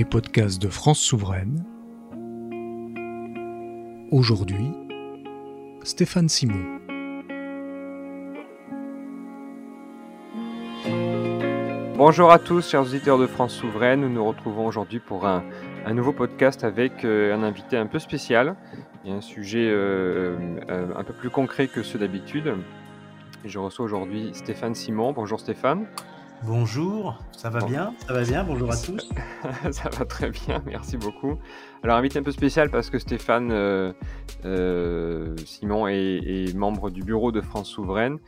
les podcasts de France Souveraine. Aujourd'hui, Stéphane Simon. Bonjour à tous, chers auditeurs de France Souveraine. Nous nous retrouvons aujourd'hui pour un, nouveau podcast avec euh, un invité un peu spécial et un sujet euh, euh, un peu plus concret que ceux d'habitude. Je reçois aujourd'hui Stéphane Simon. Bonjour Stéphane. Bonjour, ça va bien? Ça va bien, bonjour à tous. ça va très bien, merci beaucoup. Alors, invité un peu spécial parce que Stéphane euh, euh, Simon est, membre du bureau de France Souveraine,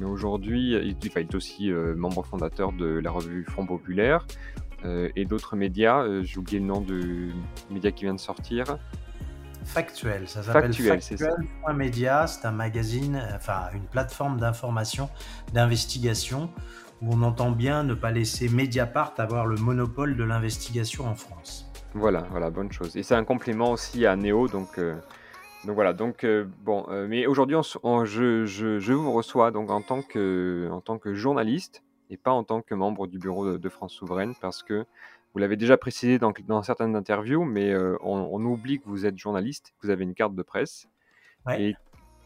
mais aujourd'hui, il, est aussi euh, membre fondateur de la revue Front Populaire et d'autres médias. J'ai oublié le nom du média qui vient de sortir. Factuel, ça s'appelle Factuel. Factuel.media, c'est un magazine, enfin une plateforme d'information, d'investigation où on entend bien ne pas laisser Mediapart avoir le monopole de l'investigation en France. Voilà, voilà, bonne chose. Et c'est un complément aussi à Néo, donc, euh, donc voilà. Donc euh, bon, euh, mais aujourd'hui, je, je, vous reçois donc en tant que en tant que journaliste et pas en tant que membre du bureau de, France Souveraine, parce que vous l'avez déjà précisé dans, dans certaines interviews, mais on, oublie que vous êtes journaliste, que vous avez une carte de presse. Et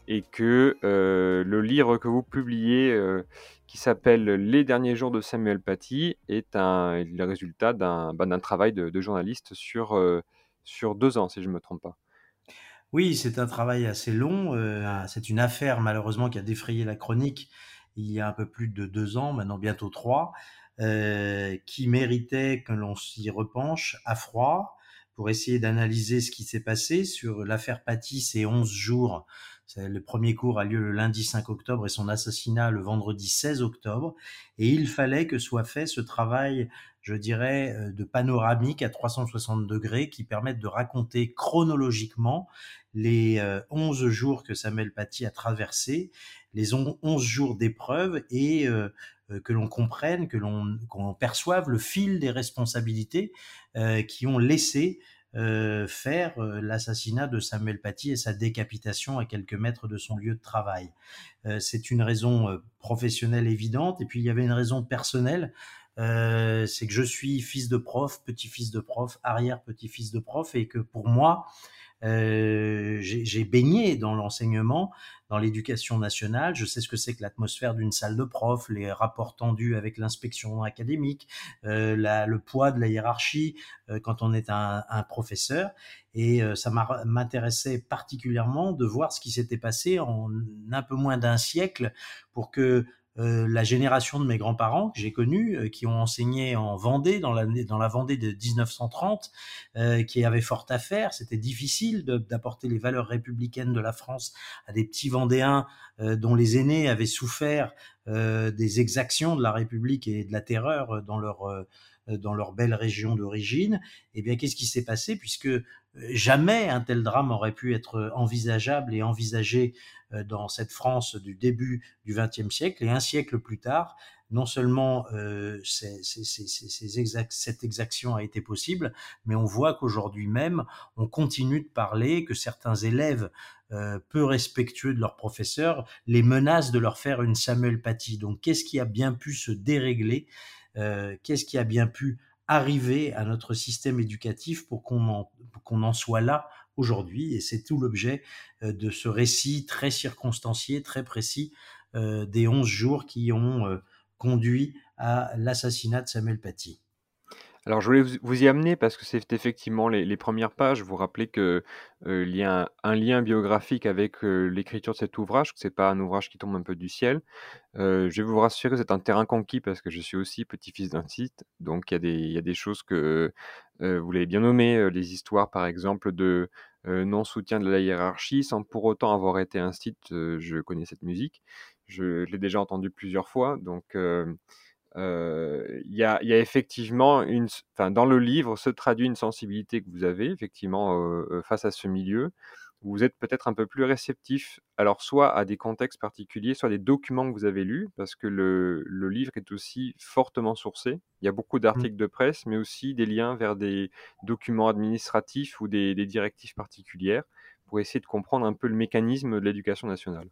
et que euh, le livre que vous publiez, euh, qui s'appelle Les derniers jours de Samuel Paty, est un, le résultat d'un bah, travail de, journaliste sur, euh, sur deux ans, si je ne me trompe pas. Oui, c'est un travail assez long. c'est une affaire, malheureusement, qui a défrayé la chronique il y a un peu plus de deux ans, maintenant bientôt trois, qui méritait que l'on s'y repenche à froid pour essayer d'analyser ce qui s'est passé sur l'affaire Paty ces 11 jours le premier cours a lieu le lundi 5 octobre et son assassinat le vendredi 16 octobre. Et il fallait que soit fait ce travail, je dirais, euh, de panoramique à 360 degrés qui permette de raconter chronologiquement les 11 euh, jours que Samuel Paty a traversés, les 11 jours d'épreuve et euh, que l'on comprenne, que l'on perçoive le fil des responsabilités qui ont laissé euh, faire euh, l'assassinat de Samuel Paty et sa décapitation à quelques mètres de son lieu de travail. Euh, c'est une raison professionnelle évidente et puis il y avait une raison personnelle. c'est que je suis fils de prof, petit-fils de prof, arrière-petit-fils de prof et que pour moi, euh, j'ai baigné dans l'enseignement, dans l'éducation nationale. Je sais ce que c'est que l'atmosphère d'une salle de prof, les rapports tendus avec l'inspection académique, euh, la, le poids de la hiérarchie euh, quand on est un, un professeur. Et euh, ça m'intéressait particulièrement de voir ce qui s'était passé en un peu moins d'un siècle pour que euh, la génération de mes grands-parents que j'ai connus, euh, qui ont enseigné en Vendée, dans la, dans la Vendée de 1930, euh, qui avaient fort à faire. C'était difficile d'apporter les valeurs républicaines de la France à des petits Vendéens dont les aînés avaient souffert des exactions de la République et de la terreur dans leur dans leur belle région d'origine. Eh bien, qu'est-ce qui s'est passé puisque jamais un tel drame aurait pu être envisageable et envisagé euh, dans cette France du début du XXe siècle et un siècle plus tard, non seulement euh, cette exaction a été possible, mais on voit qu'aujourd'hui même, on continue de parler, que certains élèves euh, peu respectueux de leurs professeurs les menacent de leur faire une Samuel Paty. Donc qu'est-ce qui a bien pu se dérégler Qu'est-ce qui a bien pu arriver à notre système éducatif pour qu'on en, en soit là aujourd'hui. Et c'est tout l'objet euh, de ce récit très circonstancié, très précis euh, des 11 jours qui ont euh, conduit à l'assassinat de Samuel Paty. Alors je voulais vous y amener parce que c'est effectivement les, premières pages. Vous rappelez qu'il y a un, lien biographique avec l'écriture de cet ouvrage, que c'est pas un ouvrage qui tombe un peu du ciel. je vais vous rassurer, c'est un terrain conquis parce que je suis aussi petit-fils d'un site, donc il y, a des, il y a des choses que vous l'avez bien nommé, les histoires par exemple de non-soutien de la hiérarchie, sans pour autant avoir été un site, je connais cette musique, je, l'ai déjà entendue plusieurs fois, donc il y, a, effectivement une, enfin, dans le livre se traduit une sensibilité que vous avez effectivement face à ce milieu. Vous êtes peut-être un peu plus réceptif, alors soit à des contextes particuliers, soit à des documents que vous avez lus, parce que le, le livre est aussi fortement sourcé. Il y a beaucoup mmh. d'articles de presse, mais aussi des liens vers des documents administratifs ou des, des directives particulières pour essayer de comprendre un peu le mécanisme de l'éducation nationale.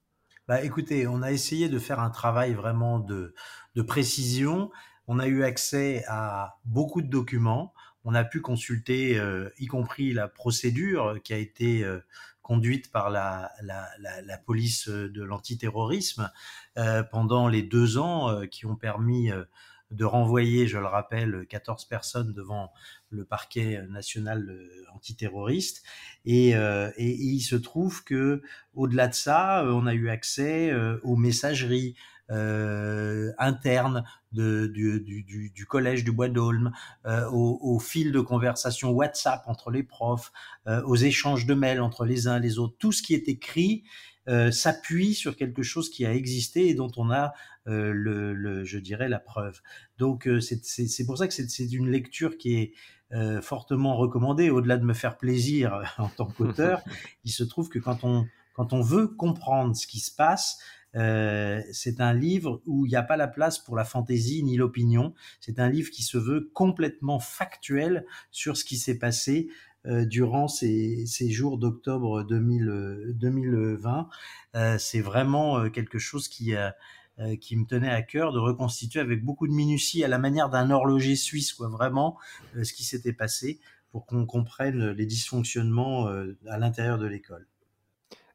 Bah, écoutez, on a essayé de faire un travail vraiment de, de précision. On a eu accès à beaucoup de documents. on a pu consulter, euh, y compris la procédure qui a été euh, conduite par la, la, la, police de l'antiterrorisme euh, pendant les deux ans qui ont permis de renvoyer, je le rappelle, 14 personnes devant le parquet national antiterroriste. Et, et, il se trouve que, au-delà de ça, on a eu accès aux messageries, euh, interne du, collège du Bois d'Aulne, euh, au, fil de conversation WhatsApp entre les profs, euh, aux échanges de mails entre les uns et les autres. Tout ce qui est écrit euh, s'appuie sur quelque chose qui a existé et dont on a euh, le, le, je dirais, la preuve. Donc euh, c'est pour ça que c'est une lecture qui est fortement recommandée. Au-delà de me faire plaisir en tant qu'auteur, il se trouve que quand on quand on veut comprendre ce qui se passe, euh, c'est un livre où il n'y a pas la place pour la fantaisie ni l'opinion. C'est un livre qui se veut complètement factuel sur ce qui s'est passé euh, durant ces, ces jours d'octobre 2020. Euh, c'est vraiment euh, quelque chose qui euh, qui me tenait à cœur de reconstituer avec beaucoup de minutie à la manière d'un horloger suisse, quoi, vraiment ce qui s'était passé pour qu'on comprenne les dysfonctionnements à l'intérieur de l'école.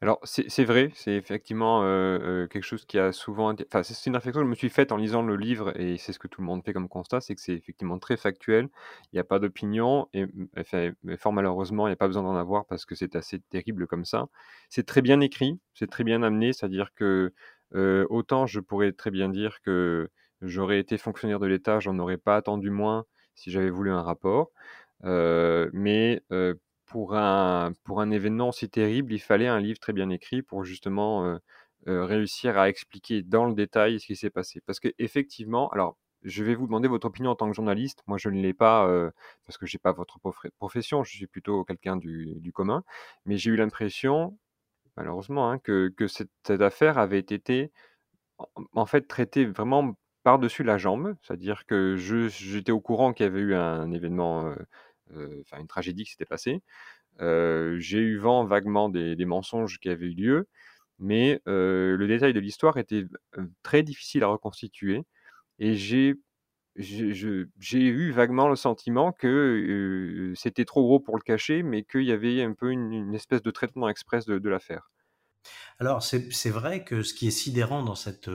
Alors, c'est vrai, c'est effectivement euh, euh, quelque chose qui a souvent enfin, c'est une réflexion que je me suis faite en lisant le livre et c'est ce que tout le monde fait comme constat, c'est que c'est effectivement très factuel. Il n'y a pas d'opinion et enfin, mais fort malheureusement, il n'y a pas besoin d'en avoir parce que c'est assez terrible comme ça. C'est très bien écrit, c'est très bien amené, c'est-à-dire que, autant je pourrais très bien dire que j'aurais été fonctionnaire de l'État, j'en aurais pas attendu moins si j'avais voulu un rapport. mais, pour un, pour un événement aussi terrible, il fallait un livre très bien écrit pour justement réussir à expliquer dans le détail ce qui s'est passé. Parce qu'effectivement, alors je vais vous demander votre opinion en tant que journaliste. Moi, je ne l'ai pas parce que je n'ai pas votre profession, je suis plutôt quelqu'un du, du, commun. Mais j'ai eu l'impression, malheureusement, hein, que, cette, affaire avait été en, fait traitée vraiment par-dessus la jambe. C'est-à-dire que j'étais au courant qu'il y avait eu un événement euh, enfin une tragédie qui s'était passée. Euh, j'ai eu vent vaguement des, mensonges qui avaient eu lieu, mais euh, le détail de l'histoire était très difficile à reconstituer et j'ai j'ai eu vaguement le sentiment que c'était trop gros pour le cacher, mais qu'il y avait un peu une, espèce de traitement express de, l'affaire. Alors c'est vrai que ce qui est sidérant dans cette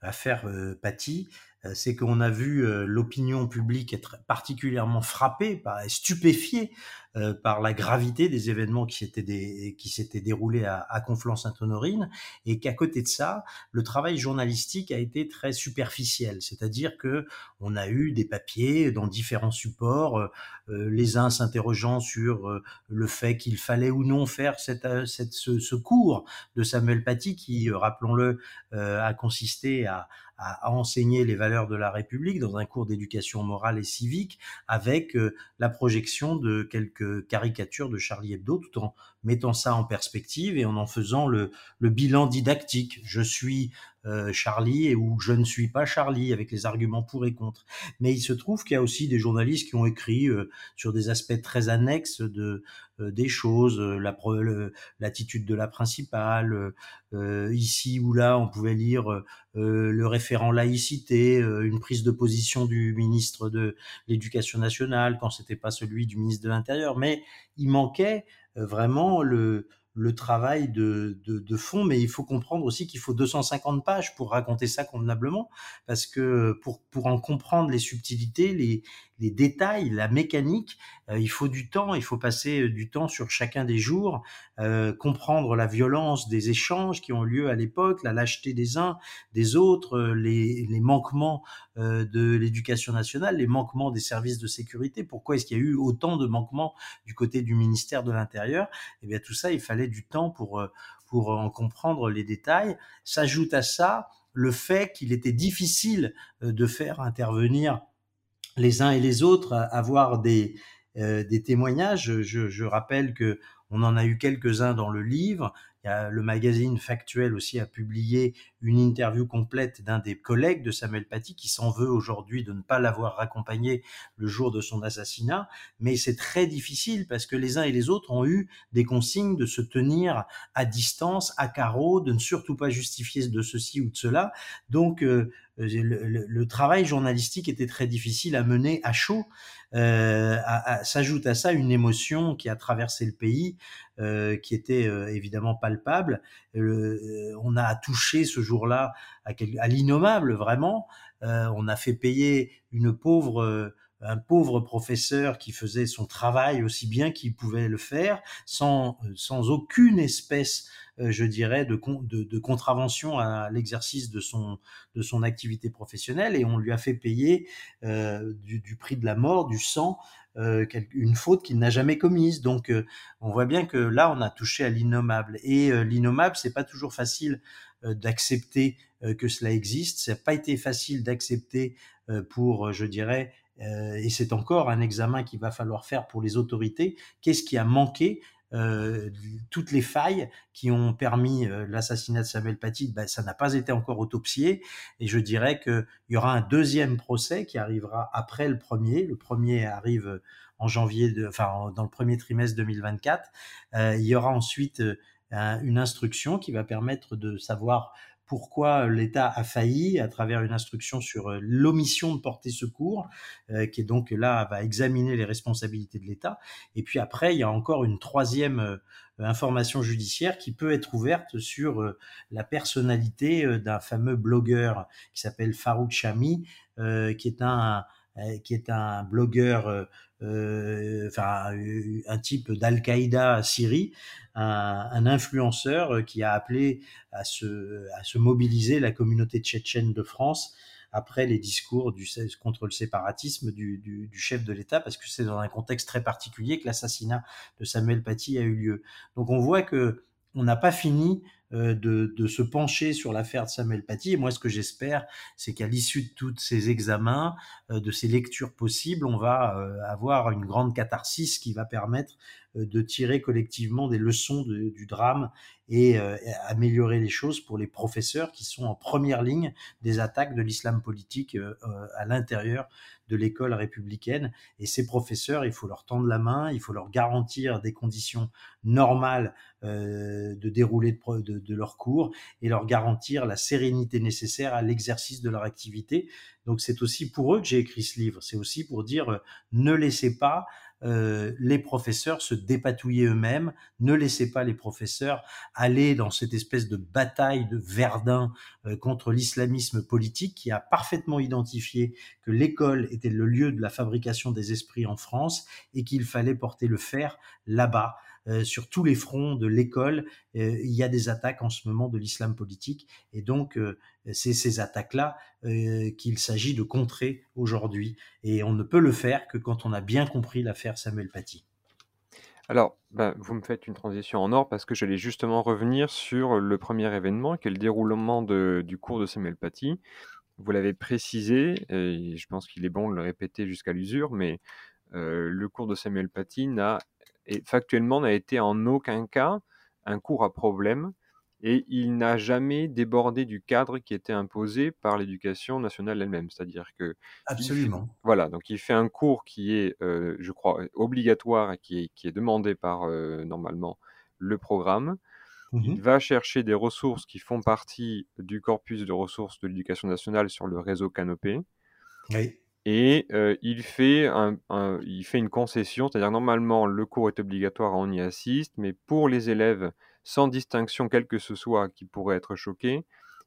affaire Paty, euh, c'est qu'on a vu l'opinion publique être particulièrement frappée, stupéfiée euh, par la gravité des événements qui s'étaient qui s'étaient déroulés à, à Conflans-Sainte-Honorine, et qu'à côté de ça, le travail journalistique a été très superficiel, c'est-à-dire que on a eu des papiers dans différents supports, euh, les uns s'interrogeant sur euh, le fait qu'il fallait ou non faire cette, cette, ce, cours de Samuel Paty, qui, rappelons-le, a consisté à, à, enseigner les valeurs de la République dans un cours d'éducation morale et civique, avec la projection de quelques caricature de Charlie Hebdo, tout en mettant ça en perspective et en en faisant le bilan didactique. Je suis euh, Charlie et ou je ne suis pas Charlie avec les arguments pour et contre. Mais il se trouve qu'il y a aussi des journalistes qui ont écrit euh, sur des aspects très annexes de euh, des choses, la l'attitude de la principale. ici ou là, on pouvait lire le référent laïcité, une prise de position du ministre de l'Éducation nationale quand c'était pas celui du ministre de l'Intérieur. Mais il manquait vraiment le le travail de, fond, mais il faut comprendre aussi qu'il faut 250 pages pour raconter ça convenablement, parce que pour, pour en comprendre les subtilités, les, les détails, la mécanique, euh, il faut du temps, il faut passer euh, du temps sur chacun des jours, euh, comprendre la violence des échanges qui ont lieu à l'époque, la lâcheté des uns, des autres, les, les manquements de l'éducation nationale, les manquements des services de sécurité. Pourquoi est-ce qu'il y a eu autant de manquements du côté du ministère de l'Intérieur? Eh bien, tout ça, il fallait du temps pour pour en comprendre les détails. S'ajoute à ça le fait qu'il était difficile de faire intervenir les uns et les autres avoir des, euh, des témoignages. Je, je, rappelle que on en a eu quelques-uns dans le livre. Il y a le magazine Factuel aussi a publié une interview complète d'un des collègues de Samuel Paty qui s'en veut aujourd'hui de ne pas l'avoir raccompagné le jour de son assassinat. Mais c'est très difficile parce que les uns et les autres ont eu des consignes de se tenir à distance, à carreau, de ne surtout pas justifier de ceci ou de cela. Donc, euh, le, travail journalistique était très difficile à mener à chaud. Euh, S'ajoute à ça une émotion qui a traversé le pays, euh, qui était euh, évidemment palpable. Euh, on a touché ce jour-là à, à l'innommable, vraiment. on a fait payer une pauvre un pauvre professeur qui faisait son travail aussi bien qu'il pouvait le faire, sans, sans aucune espèce, euh, je dirais, de, de, de contravention à l'exercice de son, de son activité professionnelle, et on lui a fait payer euh, du, du, prix de la mort, du sang, euh, une faute qu'il n'a jamais commise. Donc, euh, on voit bien que là, on a touché à l'innommable. Et euh, l'innommable, c'est pas toujours facile d'accepter que cela existe. Ça n'a pas été facile d'accepter pour, je dirais, euh, et c'est encore un examen qu'il va falloir faire pour les autorités. Qu'est-ce qui a manqué euh, toutes les failles qui ont permis euh, l'assassinat de Samuel Paty, ben, ça n'a pas été encore autopsié. Et je dirais qu'il y aura un deuxième procès qui arrivera après le premier. Le premier arrive en janvier, enfin dans le premier trimestre 2024. Euh, il y aura ensuite une instruction qui va permettre de savoir pourquoi l'État a failli à travers une instruction sur euh, l'omission de porter secours, euh, qui est donc là va examiner les responsabilités de l'État. Et puis après, il y a encore une troisième euh, information judiciaire qui peut être ouverte sur la personnalité d'un fameux blogueur qui s'appelle Farouk Chami, qui est un qui est un blogueur euh, enfin un type d'Al-Qaïda à Syrie, un, un, influenceur qui a appelé à se, à se mobiliser la communauté tchétchène de France après les discours du, contre le séparatisme du, du, du chef de l'État, parce que c'est dans un contexte très particulier que l'assassinat de Samuel Paty a eu lieu. Donc on voit que on n'a pas fini euh, de, de, se pencher sur l'affaire de Samuel Paty. Et moi, ce que j'espère, c'est qu'à l'issue de tous ces examens, euh, de ces lectures possibles, on va euh, avoir une grande catharsis qui va permettre de tirer collectivement des leçons du drame et améliorer les choses pour les professeurs qui sont en première ligne des attaques de l'islam politique à l'intérieur de l'école républicaine. Et ces professeurs, il faut leur tendre la main, il faut leur garantir des conditions normales euh, de dérouler de, de, de, leur cours et leur garantir la sérénité nécessaire à l'exercice de leur activité. Donc c'est aussi pour eux que j'ai écrit ce livre. C'est aussi pour dire euh, ne laissez pas euh, les professeurs se dépatouiller eux-mêmes. Ne laissez pas les professeurs aller dans cette espèce de bataille de Verdun euh, contre l'islamisme politique qui a parfaitement identifié que l'école était le lieu de la fabrication des esprits en France et qu'il fallait porter le fer là-bas. Euh, sur tous les fronts de l'école, euh, il y a des attaques en ce moment de l'islam politique. Et donc, c'est ces attaques-là qu'il s'agit de contrer aujourd'hui. Et on ne peut le faire que quand on a bien compris l'affaire Samuel Paty. Alors, ben, vous me faites une transition en or parce que j'allais justement revenir sur le premier événement, qui est le déroulement de, du cours de Samuel Paty. Vous l'avez précisé, et je pense qu'il est bon de le répéter jusqu'à l'usure, mais euh, le cours de Samuel Paty n'a et factuellement n'a été en aucun cas un cours à problème et il n'a jamais débordé du cadre qui était imposé par l'éducation nationale elle-même. C'est-à-dire que absolument. voilà, donc il fait un cours qui est, euh, je crois, obligatoire et qui est, qui est demandé par euh, normalement le programme. Mmh il va chercher des ressources qui font partie du corpus de ressources de l'éducation nationale sur le réseau Canopé. Oui. Et euh, il fait un un il fait une concession, c'est-à-dire normalement le cours est obligatoire, on y assiste, mais pour les élèves sans distinction quelle que ce soit qui pourraient être choqués,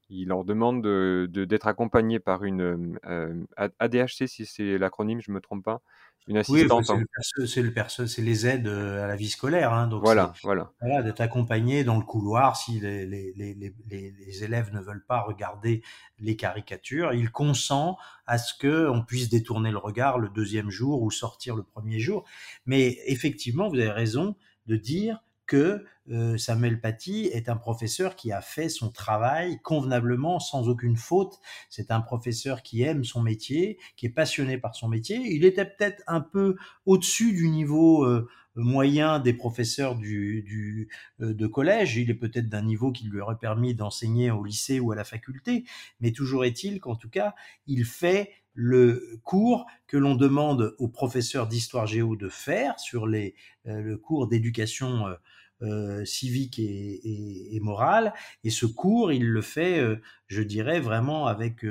il leur demande de d'être accompagnés par une, euh, ADHC si c'est l'acronyme, je me trompe pas, une assistante Oui, c'est le c'est les aides, à la vie scolaire, hein, donc Voilà, voilà. voilà, d'être accompagné dans le couloir si les les les les les élèves ne veulent pas regarder les caricatures. Il consent à ce qu'on puisse détourner le regard le deuxième jour ou sortir le premier jour. Mais effectivement, vous avez raison de dire que Samuel Paty est un professeur qui a fait son travail convenablement, sans aucune faute. C'est un professeur qui aime son métier, qui est passionné par son métier. Il était peut-être un peu au-dessus du niveau moyen des professeurs du, du euh, de collège. Il est peut-être d'un niveau qui lui aurait permis d'enseigner au lycée ou à la faculté. Mais toujours est-il qu'en tout cas, il fait le cours que l'on demande aux professeurs d'histoire géo de faire sur les, euh, le cours d'éducation euh, euh, civique et, et, morale. Et ce cours, il le fait, euh, je dirais, vraiment avec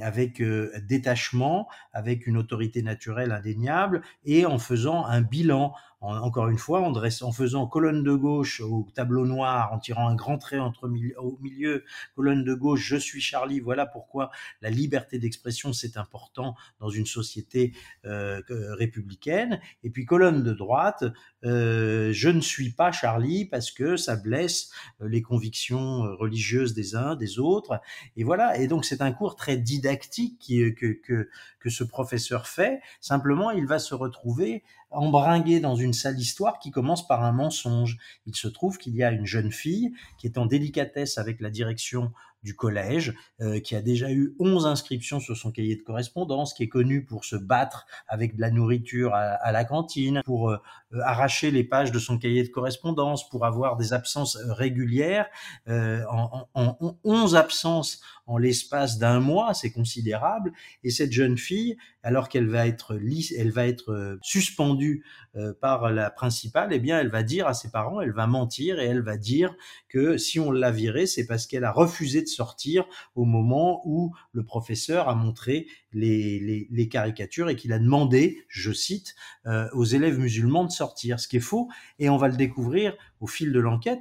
avec détachement, avec une autorité naturelle indéniable et en faisant un bilan encore une fois, en, en faisant colonne de gauche au tableau noir, en tirant un grand trait au milieu, colonne de gauche, je suis Charlie, voilà pourquoi la liberté d'expression, c'est important dans une société euh, républicaine. Et puis colonne de droite, euh, je ne suis pas Charlie parce que ça blesse euh, les convictions religieuses des uns, des autres. Et voilà, et donc c'est un cours très didactique que, que, que ce professeur fait. Simplement, il va se retrouver embringué dans une sale histoire qui commence par un mensonge. Il se trouve qu'il y a une jeune fille qui est en délicatesse avec la direction du collège, euh, qui a déjà eu 11 inscriptions sur son cahier de correspondance, qui est connu pour se battre avec de la nourriture à, la cantine, pour euh, arracher les pages de son cahier de correspondance, pour avoir des absences régulières. Euh, en, en, en 11 absences en l'espace d'un mois, c'est considérable. Et cette jeune fille, alors qu'elle va être elle va être euh, suspendue euh, par la principale, eh bien, elle va dire à ses parents, elle va mentir et elle va dire que si on l'a virée, c'est parce qu'elle a refusé de sortir au moment où le professeur a montré les, caricatures et qu'il a demandé, je cite, euh, aux élèves musulmans de sortir, ce qui est faux. Et on va le découvrir au fil de l'enquête.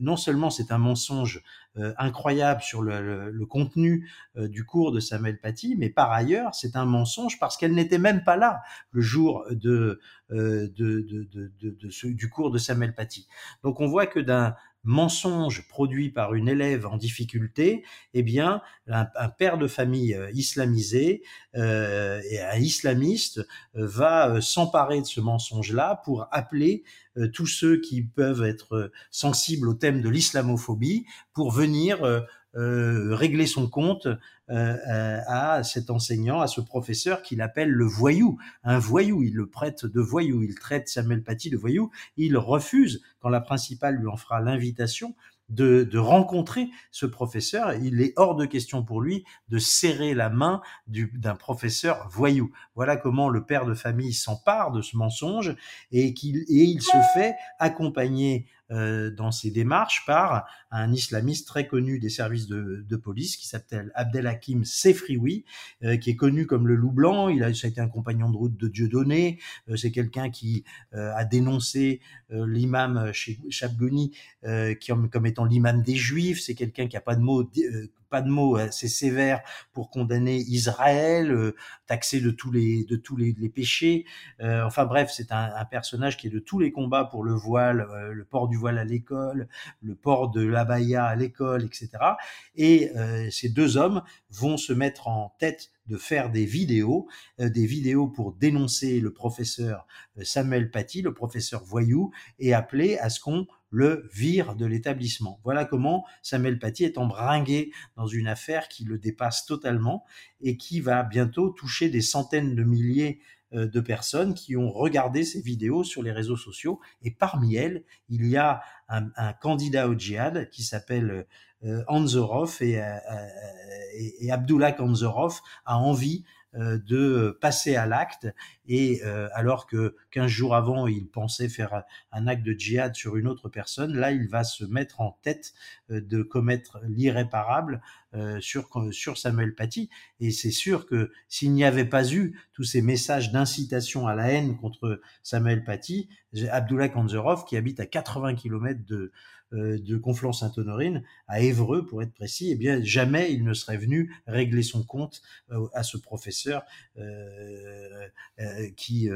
Non seulement c'est un mensonge euh, incroyable sur le, contenu euh, du cours de Samuel Paty, mais par ailleurs c'est un mensonge parce qu'elle n'était même pas là le jour de, du cours de Samuel Paty. Donc on voit que d'un mensonge produit par une élève en difficulté, eh bien, un, père de famille euh, islamisé euh, et un islamiste euh, va s'emparer de ce mensonge-là pour appeler tous ceux qui peuvent être sensibles au thème de l'islamophobie pour venir euh, régler son compte euh, euh, à cet enseignant, à ce professeur qu'il appelle le voyou. Un voyou, il le prête de voyou, il traite Samuel Paty de voyou, il refuse, quand la principale lui en fera l'invitation, de, de, rencontrer ce professeur. Il est hors de question pour lui de serrer la main d'un professeur voyou. Voilà comment le père de famille s'empare de ce mensonge et, qu'il et il se fait accompagner dans ses démarches par un islamiste très connu des services de, de police qui s'appelle Abdelhakim Sefrioui, euh, qui est connu comme le loup blanc. Il a, été un compagnon de route de Dieudonné. Euh, c'est quelqu'un qui euh, a dénoncé l'imam Chabgouni qui, comme étant l'imam des Juifs. C'est quelqu'un qui a pas de mots de mots assez sévères pour condamner Israël, euh, taxer de tous les de tous les, péchés. Euh, enfin bref, c'est un, personnage qui est de tous les combats pour le voile, euh, le port du voile à l'école, le port de l'abaya à l'école, etc. Et ces deux hommes vont se mettre en tête de faire des vidéos, des vidéos pour dénoncer le professeur Samuel Paty, le professeur voyou, et appeler à ce qu'on le vire de l'établissement. Voilà comment Samuel Paty est embringué dans une affaire qui le dépasse totalement et qui va bientôt toucher des centaines de milliers euh, de personnes qui ont regardé ces vidéos sur les réseaux sociaux. Et parmi elles, il y a un, candidat au djihad qui s'appelle euh, Anzorov et, euh, et Abdullah Anzorov a envie euh, de passer à l'acte. Et euh, alors que 15 jours avant il pensait faire un acte de djihad sur une autre personne, là il va se mettre en tête euh, de commettre l'irréparable sur, sur Samuel Paty. Et c'est sûr que s'il n'y avait pas eu tous ces messages d'incitation à la haine contre Samuel Paty, Abdullah Kanzerov qui habite à 80 km de, euh, de Conflans-Sainte-Honorine à Évreux, pour être précis, eh bien, jamais il ne serait venu régler son compte euh, à ce professeur euh, qui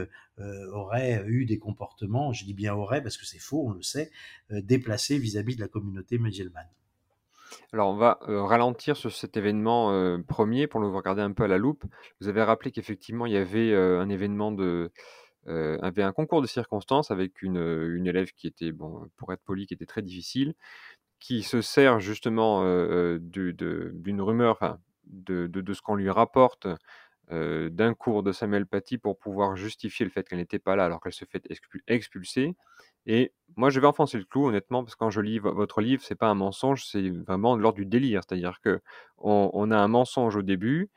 aurait eu des comportements, je dis bien aurait parce que c'est faux, on le sait, déplacés vis-à-vis de la communauté musulmane. Alors, on va ralentir sur cet événement premier pour le regarder un peu à la loupe. Vous avez rappelé qu'effectivement, il y avait un événement de, euh, avait un concours de circonstances avec une, euh, une élève qui était, bon, pour être poli, qui était très difficile, qui se sert justement euh, d'une rumeur, de, de, ce qu'on lui rapporte d'un cours de Samuel Paty pour pouvoir justifier le fait qu'elle n'était pas là alors qu'elle se fait expulser. Et moi, je vais enfoncer le clou, honnêtement, parce que quand je lis votre livre, c'est pas un mensonge, c'est vraiment de l'ordre du délire. C'est-à-dire que on, on, a un mensonge au début,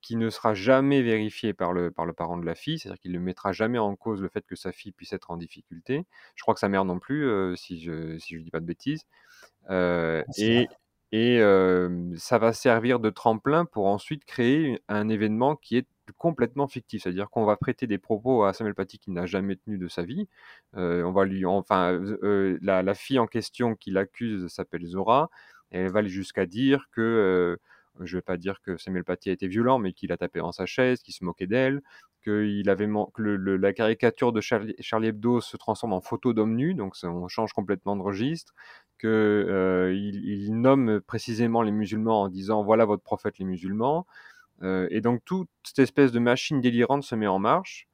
qui ne sera jamais vérifié par le, par le parent de la fille, c'est-à-dire qu'il ne mettra jamais en cause le fait que sa fille puisse être en difficulté. Je crois que sa mère non plus, euh, si je si je dis pas de bêtises. Euh, et, et ça va servir de tremplin pour ensuite créer un événement qui est complètement fictif. C'est-à-dire qu'on va prêter des propos à Samuel Paty qu'il n'a jamais tenu de sa vie. on va lui, enfin, la, la, fille en question qui l'accuse s'appelle Zora. Et elle va jusqu'à dire que je ne vais pas dire que Samuel Paty a été violent, mais qu'il a tapé dans sa chaise, qu'il se moquait d'elle, que, avait que la caricature de Charlie, Hebdo se transforme en photo d'homme nu, donc on change complètement de registre, qu'il euh, il nomme précisément les musulmans en disant voilà votre prophète les musulmans, euh, et donc toute cette espèce de machine délirante se met en marche,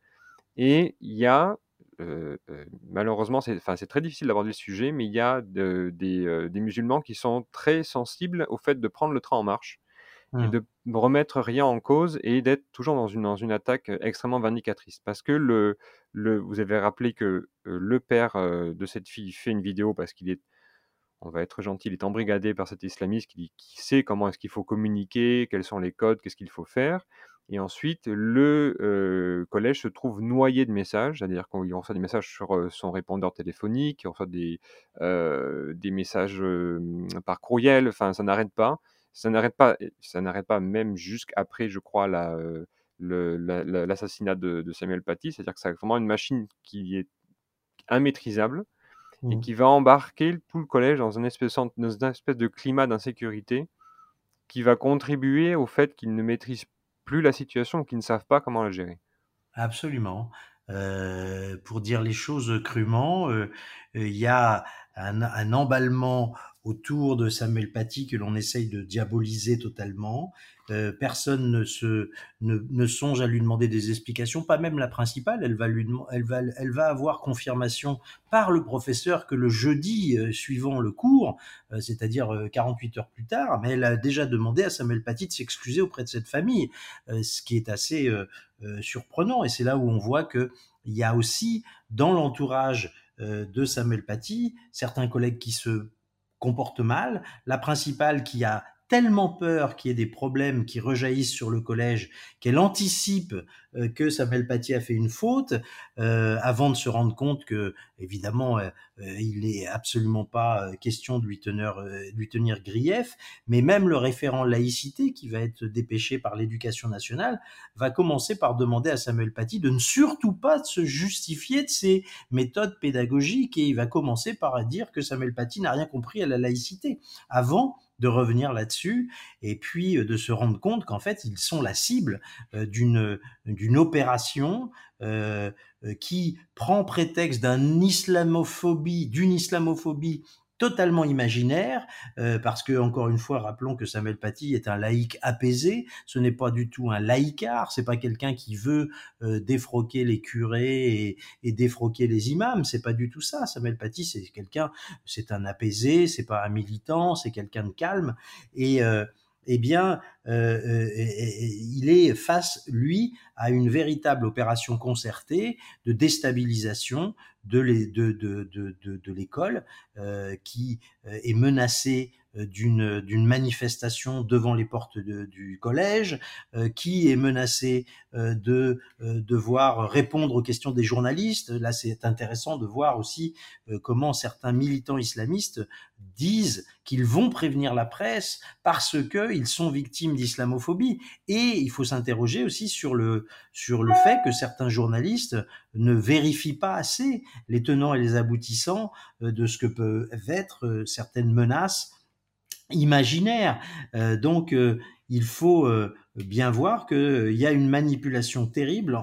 et il y a euh, malheureusement, c'est très difficile d'aborder le sujet, mais il y a des, des, musulmans qui sont très sensibles au fait de prendre le train en marche et mmh. de remettre rien en cause et d'être toujours dans une, dans une attaque extrêmement vindicatrice. Parce que le, le, vous avez rappelé que le père de cette fille fait une vidéo parce qu'il est, on va être gentil, il est embrigadé par cet islamiste qui, qui sait comment est-ce qu'il faut communiquer, quels sont les codes, qu'est-ce qu'il faut faire. Et ensuite, le collège se trouve noyé de messages, c'est-à-dire qu'il reçoit des messages sur son répondeur téléphonique, il reçoit des, des messages par courriel, enfin ça n'arrête pas ça n'arrête pas, ça n'arrête pas même jusqu'après, je crois, la, l'assassinat de, Samuel Paty. C'est-à-dire que c'est vraiment une machine qui est immaîtrisable et mmh. qui va embarquer tout le collège dans une espèce, dans une espèce de climat d'insécurité qui va contribuer au fait qu'ils ne maîtrisent plus la situation, qu'ils ne savent pas comment la gérer. Absolument. pour dire les choses crûment, il y a un, un, emballement autour de Samuel Paty que l'on essaye de diaboliser totalement. Euh, personne ne, se, ne, ne, songe à lui demander des explications, pas même la principale. Elle va, lui, elle va, elle va avoir confirmation par le professeur que le jeudi euh, suivant le cours, euh, c'est-à-dire 48 heures plus tard, mais elle a déjà demandé à Samuel Paty de s'excuser auprès de cette famille, ce qui est assez surprenant. Et c'est là où on voit que il y a aussi dans l'entourage de Samuel Paty certains collègues qui se comporte mal, la principale qui a tellement peur qu'il y ait des problèmes qui rejaillissent sur le collège qu'elle anticipe euh, que Samuel Paty a fait une faute euh, avant de se rendre compte que évidemment euh, il est absolument pas question de lui tenir lui tenir grief. Mais même le référent laïcité qui va être dépêché par l'éducation nationale va commencer par demander à Samuel Paty de ne surtout pas se justifier de ses méthodes pédagogiques. Et il va commencer par dire que Samuel Paty n'a rien compris à la laïcité. Avant de revenir là-dessus et puis euh, de se rendre compte qu'en fait ils sont la cible euh, d'une d'une opération euh, qui prend prétexte d'un islamophobie d'une islamophobie totalement imaginaire, euh, parce que encore une fois, rappelons que Samuel Paty est un laïc apaisé. Ce n'est pas du tout un laïcard. C'est pas quelqu'un qui veut euh, défroquer les curés et, défroquer les imams. C'est pas du tout ça. Samuel Paty, c'est quelqu'un, c'est un apaisé. C'est pas un militant. C'est quelqu'un de calme et euh, eh bien, il est face, lui, à une véritable opération concertée de déstabilisation de l'école euh, qui est menacée euh, d'une d'une manifestation devant les portes du collège, euh, qui est menacé euh, de devoir répondre aux questions des journalistes. Là, c'est intéressant de voir aussi comment certains militants islamistes disent qu'ils vont prévenir la presse parce que ils sont victimes d'islamophobie. Et il faut s'interroger aussi sur le sur le fait que certains journalistes ne vérifient pas assez les tenants et les aboutissants de ce que peuvent être certaines menaces imaginaire. Euh, donc, euh, il faut euh, bien voir qu'il y a une manipulation terrible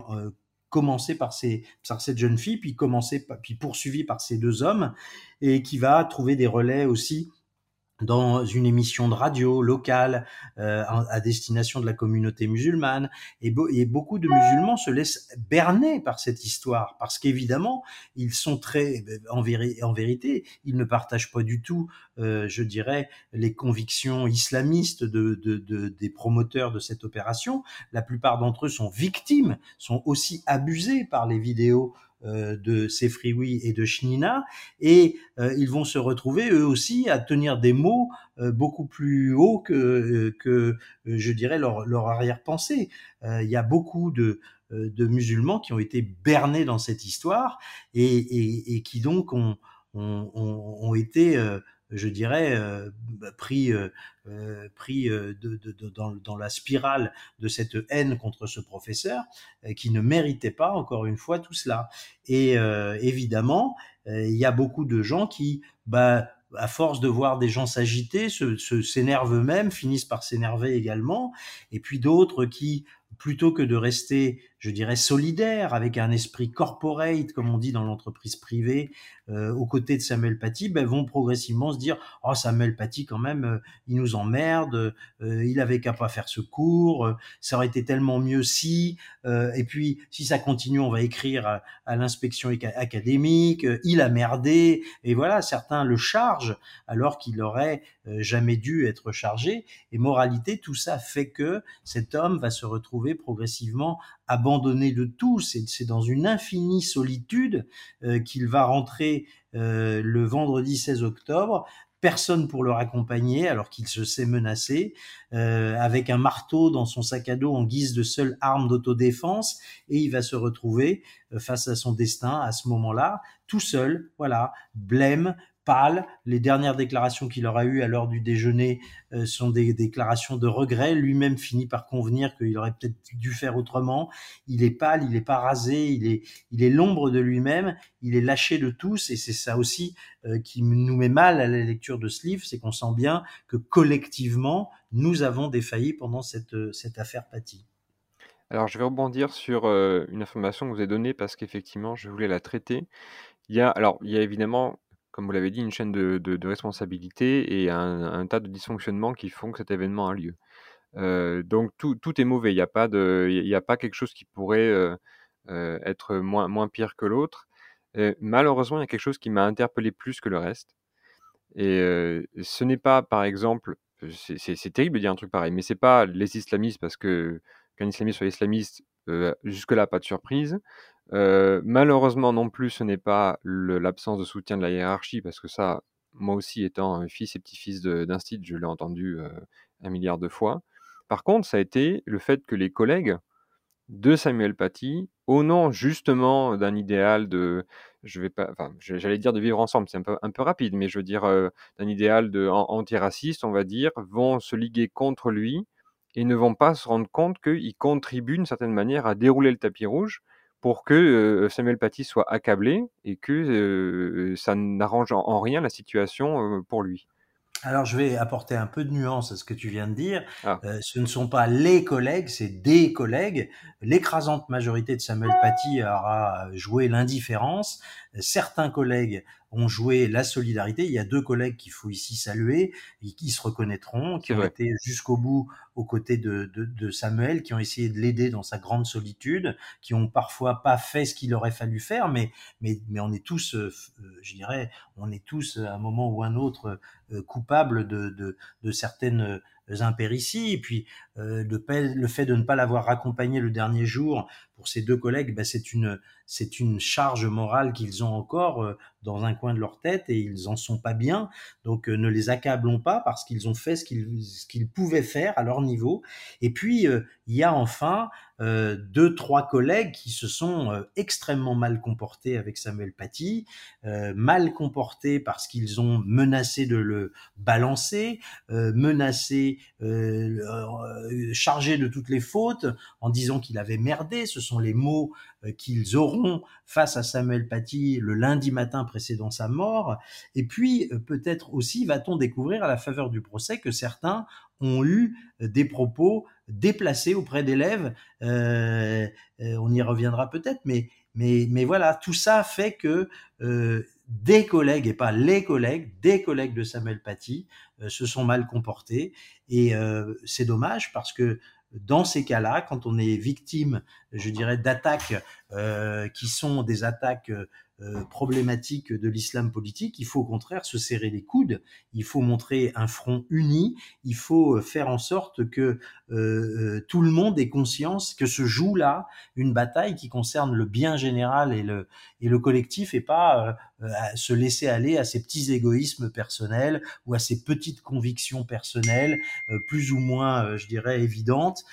commencée par, ces, par cette jeune fille, puis, commencée, puis poursuivie par ces deux hommes, et qui va trouver des relais aussi dans une émission de radio locale euh, à destination de la communauté musulmane. Et, beaucoup de musulmans se laissent berner par cette histoire, parce qu'évidemment, ils sont très, en, en, vérité, ils ne partagent pas du tout, euh, je dirais, les convictions islamistes de, de, de, des promoteurs de cette opération. La plupart d'entre eux sont victimes, sont aussi abusés par les vidéos de Sefrioui et de Shnina, et euh, ils vont se retrouver eux aussi à tenir des mots euh, beaucoup plus hauts que, que je dirais, leur, leur arrière-pensée. Il y a beaucoup de, de musulmans qui ont été bernés dans cette histoire et, et, et qui donc ont, ont, ont été je dirais, pris, pris dans, la spirale de cette haine contre ce professeur qui ne méritait pas, encore une fois, tout cela. Et évidemment, il y a beaucoup de gens qui, bah, à force de voir des gens s'agiter, se, s'énervent eux-mêmes, finissent par s'énerver également, et puis d'autres qui, plutôt que de rester je dirais, solidaire, avec un esprit corporate, comme on dit dans l'entreprise privée, euh, aux côtés de Samuel Paty, ben, vont progressivement se dire Oh, Samuel Paty, quand même, euh, il nous emmerde, euh, il avait qu'à pas faire ce cours, euh, ça aurait été tellement mieux si, euh, et puis si ça continue, on va écrire à, à l'inspection académique, il a merdé, et voilà, certains le chargent alors qu'il aurait jamais dû être chargé. Et moralité, tout ça fait que cet homme va se retrouver progressivement abandonné de tout, c'est dans une infinie solitude euh, qu'il va rentrer euh, le vendredi 16 octobre, personne pour le raccompagner alors qu'il se sait menacé, euh, avec un marteau dans son sac à dos en guise de seule arme d'autodéfense, et il va se retrouver face à son destin à ce moment-là, tout seul, voilà, blême, pâle. Les dernières déclarations qu'il aura eues à l'heure du déjeuner euh, sont des déclarations de regret. Lui-même finit par convenir qu'il aurait peut-être dû faire autrement. Il est pâle, il est pas rasé, il est, il est l'ombre de lui-même, il est lâché de tous et c'est ça aussi euh, qui nous met mal à la lecture de ce livre, c'est qu'on sent bien que collectivement, nous avons défailli pendant cette, cette affaire Paty. Alors, je vais rebondir sur euh, une information que vous avez donnée parce qu'effectivement, je voulais la traiter. Il y a, alors, il y a évidemment comme vous l'avez dit, une chaîne de, de, responsabilité et un, tas de dysfonctionnements qui font que cet événement a lieu. Euh, donc tout, tout, est mauvais. Il n'y a, pas a pas quelque chose qui pourrait euh, euh, être moins, moins pire que l'autre. malheureusement, il y a quelque chose qui m'a interpellé plus que le reste. Et ce n'est pas, par exemple, c'est terrible de dire un truc pareil, mais c'est pas les islamistes parce que qu'un islamiste soit islamiste, jusque-là, pas de surprise. Euh, malheureusement non plus, ce n'est pas l'absence de soutien de la hiérarchie, parce que ça, moi aussi étant fils et petit-fils d'instit, je l'ai entendu euh, un milliard de fois. Par contre, ça a été le fait que les collègues de Samuel Paty, au nom justement d'un idéal de, je vais pas, j'allais dire de vivre ensemble, c'est un peu, un peu rapide, mais je veux dire euh, d'un idéal de antiraciste, on va dire, vont se liguer contre lui et ne vont pas se rendre compte qu'il contribue d'une certaine manière à dérouler le tapis rouge pour que Samuel Paty soit accablé et que ça n'arrange en, rien la situation pour lui. Alors je vais apporter un peu de nuance à ce que tu viens de dire. Ah. ce ne sont pas les collègues, c'est des collègues. L'écrasante majorité de Samuel Paty aura joué l'indifférence. Certains collègues ont joué la solidarité. Il y a deux collègues qu'il faut ici saluer, qui se reconnaîtront, qui ont été jusqu'au bout aux côtés de, de, de, Samuel, qui ont essayé de l'aider dans sa grande solitude, qui ont parfois pas fait ce qu'il aurait fallu faire, mais, mais, mais on est tous, euh, je dirais, on est tous à un moment ou un autre euh, coupables de, de, de certaines impérities. Et puis euh, le, le, fait de ne pas l'avoir raccompagné le dernier jour pour ces deux collègues, ben, c'est une charge morale qu'ils ont encore euh, dans un coin de leur tête et ils en sont pas bien. Donc euh, ne les accablons pas parce qu'ils ont fait ce qu'ils pouvaient faire à leur niveau. Et puis euh, il y a enfin euh, deux, trois collègues qui se sont euh, extrêmement mal comportés avec Samuel Paty, euh, mal comportés parce qu'ils ont menacé de le balancer, menacé, chargé de toutes les fautes en disant qu'il avait merdé. Ce sont les mots qu'ils auront face à Samuel Paty le lundi matin précédant sa mort. Et puis, peut-être aussi va-t-on découvrir à la faveur du procès que certains ont eu des propos déplacés auprès d'élèves. Euh, euh, on y reviendra peut-être, mais, mais, mais voilà, tout ça fait que euh, des collègues, et pas les collègues, des collègues de Samuel Paty se sont mal comportés. Et c'est dommage parce que dans ces cas-là, quand on est victime, je dirais, d'attaques qui sont des attaques euh, problématique de l'islam politique, il faut au contraire se serrer les coudes, il faut montrer un front uni, il faut euh, faire en sorte que euh, tout le monde ait conscience que se joue là une bataille qui concerne le bien général et le, et le collectif et pas se laisser aller à ses petits égoïsmes personnels ou à ses petites convictions personnelles plus ou moins, je dirais, évidentes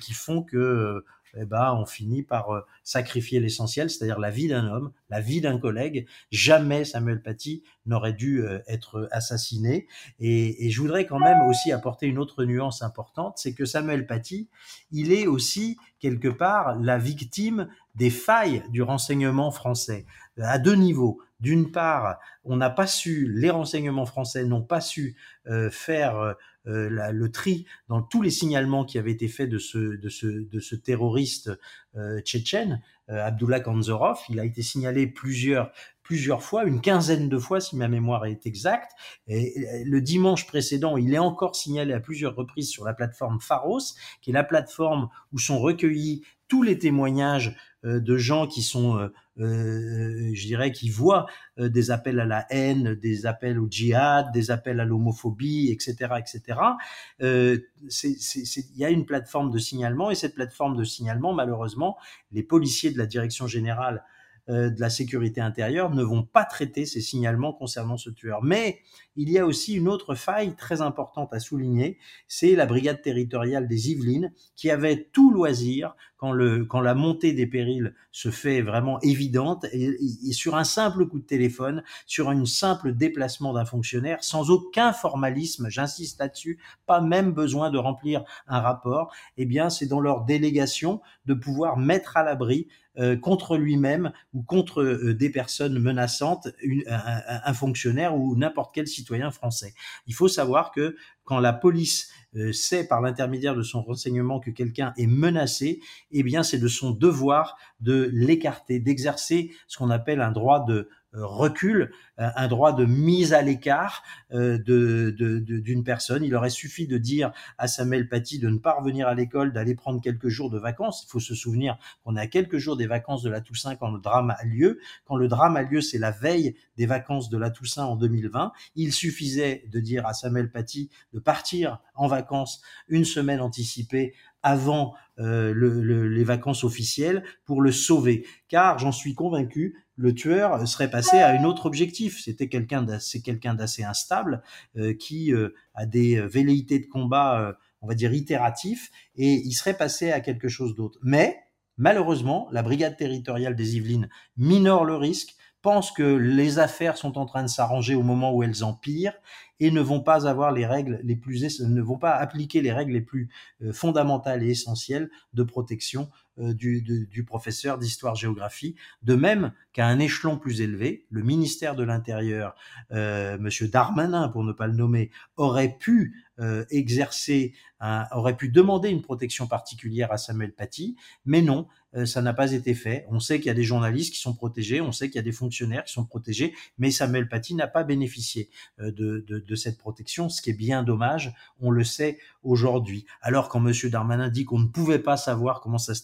qui font que eh ben, on finit par euh, sacrifier l'essentiel, c'est-à-dire la vie d'un homme, la vie d'un collègue. Jamais Samuel Paty n'aurait dû euh, être assassiné. Et, je voudrais quand même aussi apporter une autre nuance importante, c'est que Samuel Paty, il est aussi quelque part la victime des failles du renseignement français à deux niveaux. D'une part, on n'a pas su, les renseignements français n'ont pas su euh, faire euh, le tri dans tous les signalements qui avaient été faits de ce, de ce, de ce terroriste euh, tchétchène, euh, Abdullah Kanzorov. Il a été signalé plusieurs, plusieurs fois, une quinzaine de fois si ma mémoire est exacte. Et le dimanche précédent, il est encore signalé à plusieurs reprises sur la plateforme Pharos, qui est la plateforme où sont recueillis tous les témoignages euh, de gens qui sont, euh, euh, je dirais, qui voient des appels à la haine, des appels au djihad, des appels à l'homophobie, etc., etc. Il y a une plateforme de signalement et cette plateforme de signalement, malheureusement, les policiers de la direction générale euh, de la sécurité intérieure ne vont pas traiter ces signalements concernant ce tueur. Mais il y a aussi une autre faille très importante à souligner, c'est la brigade territoriale des Yvelines qui avait tout loisir quand, le, quand la montée des périls se fait vraiment évidente et, et sur un simple coup de téléphone, sur un simple déplacement d'un fonctionnaire, sans aucun formalisme, j'insiste là-dessus, pas même besoin de remplir un rapport, eh bien c'est dans leur délégation de pouvoir mettre à l'abri euh, contre lui-même ou contre euh, des personnes menaçantes, un, fonctionnaire ou n'importe quel citoyen français. Il faut savoir que quand la police euh, sait par l'intermédiaire de son renseignement que quelqu'un est menacé, eh bien c'est de son devoir de l'écarter, d'exercer ce qu'on appelle un droit de recul, euh, un droit de mise à l'écart euh, de, d'une personne. Il aurait suffi de dire à Samuel Paty de ne pas revenir à l'école, d'aller prendre quelques jours de vacances. Il faut se souvenir qu'on à quelques jours des vacances de la Toussaint quand le drame a lieu. Quand le drame a lieu, c'est la veille des vacances de la Toussaint en 2020. Il suffisait de dire à Samuel Paty de partir en vacances une semaine anticipée avant les vacances officielles pour le sauver. Car j'en suis convaincu, le tueur serait passé à un autre objectif. C'était quelqu'un d'assez, instable euh, qui euh, a des velléités de combat, euh, on va dire itératifs, et il serait passé à quelque chose d'autre. Mais malheureusement, la brigade territoriale des Yvelines minore le risque pensent que les affaires sont en train de s'arranger au moment où elles empirent et ne vont pas avoir les règles les plus ne vont pas appliquer les règles les plus euh, fondamentales et essentielles de protection euh, du, professeur d'histoire-géographie, de même qu'à un échelon plus élevé, le ministère de l'Intérieur, euh, Monsieur Darmanin, pour ne pas le nommer, aurait pu euh, exercer, aurait pu demander une protection particulière à Samuel Paty, mais non, euh, ça n'a pas été fait. On sait qu'il y a des journalistes qui sont protégés, on sait qu'il y a des fonctionnaires qui sont protégés, mais Samuel Paty n'a pas bénéficié de, cette protection, ce qui est bien dommage. On le sait aujourd'hui. Alors quand Monsieur Darmanin dit qu'on ne pouvait pas savoir comment ça se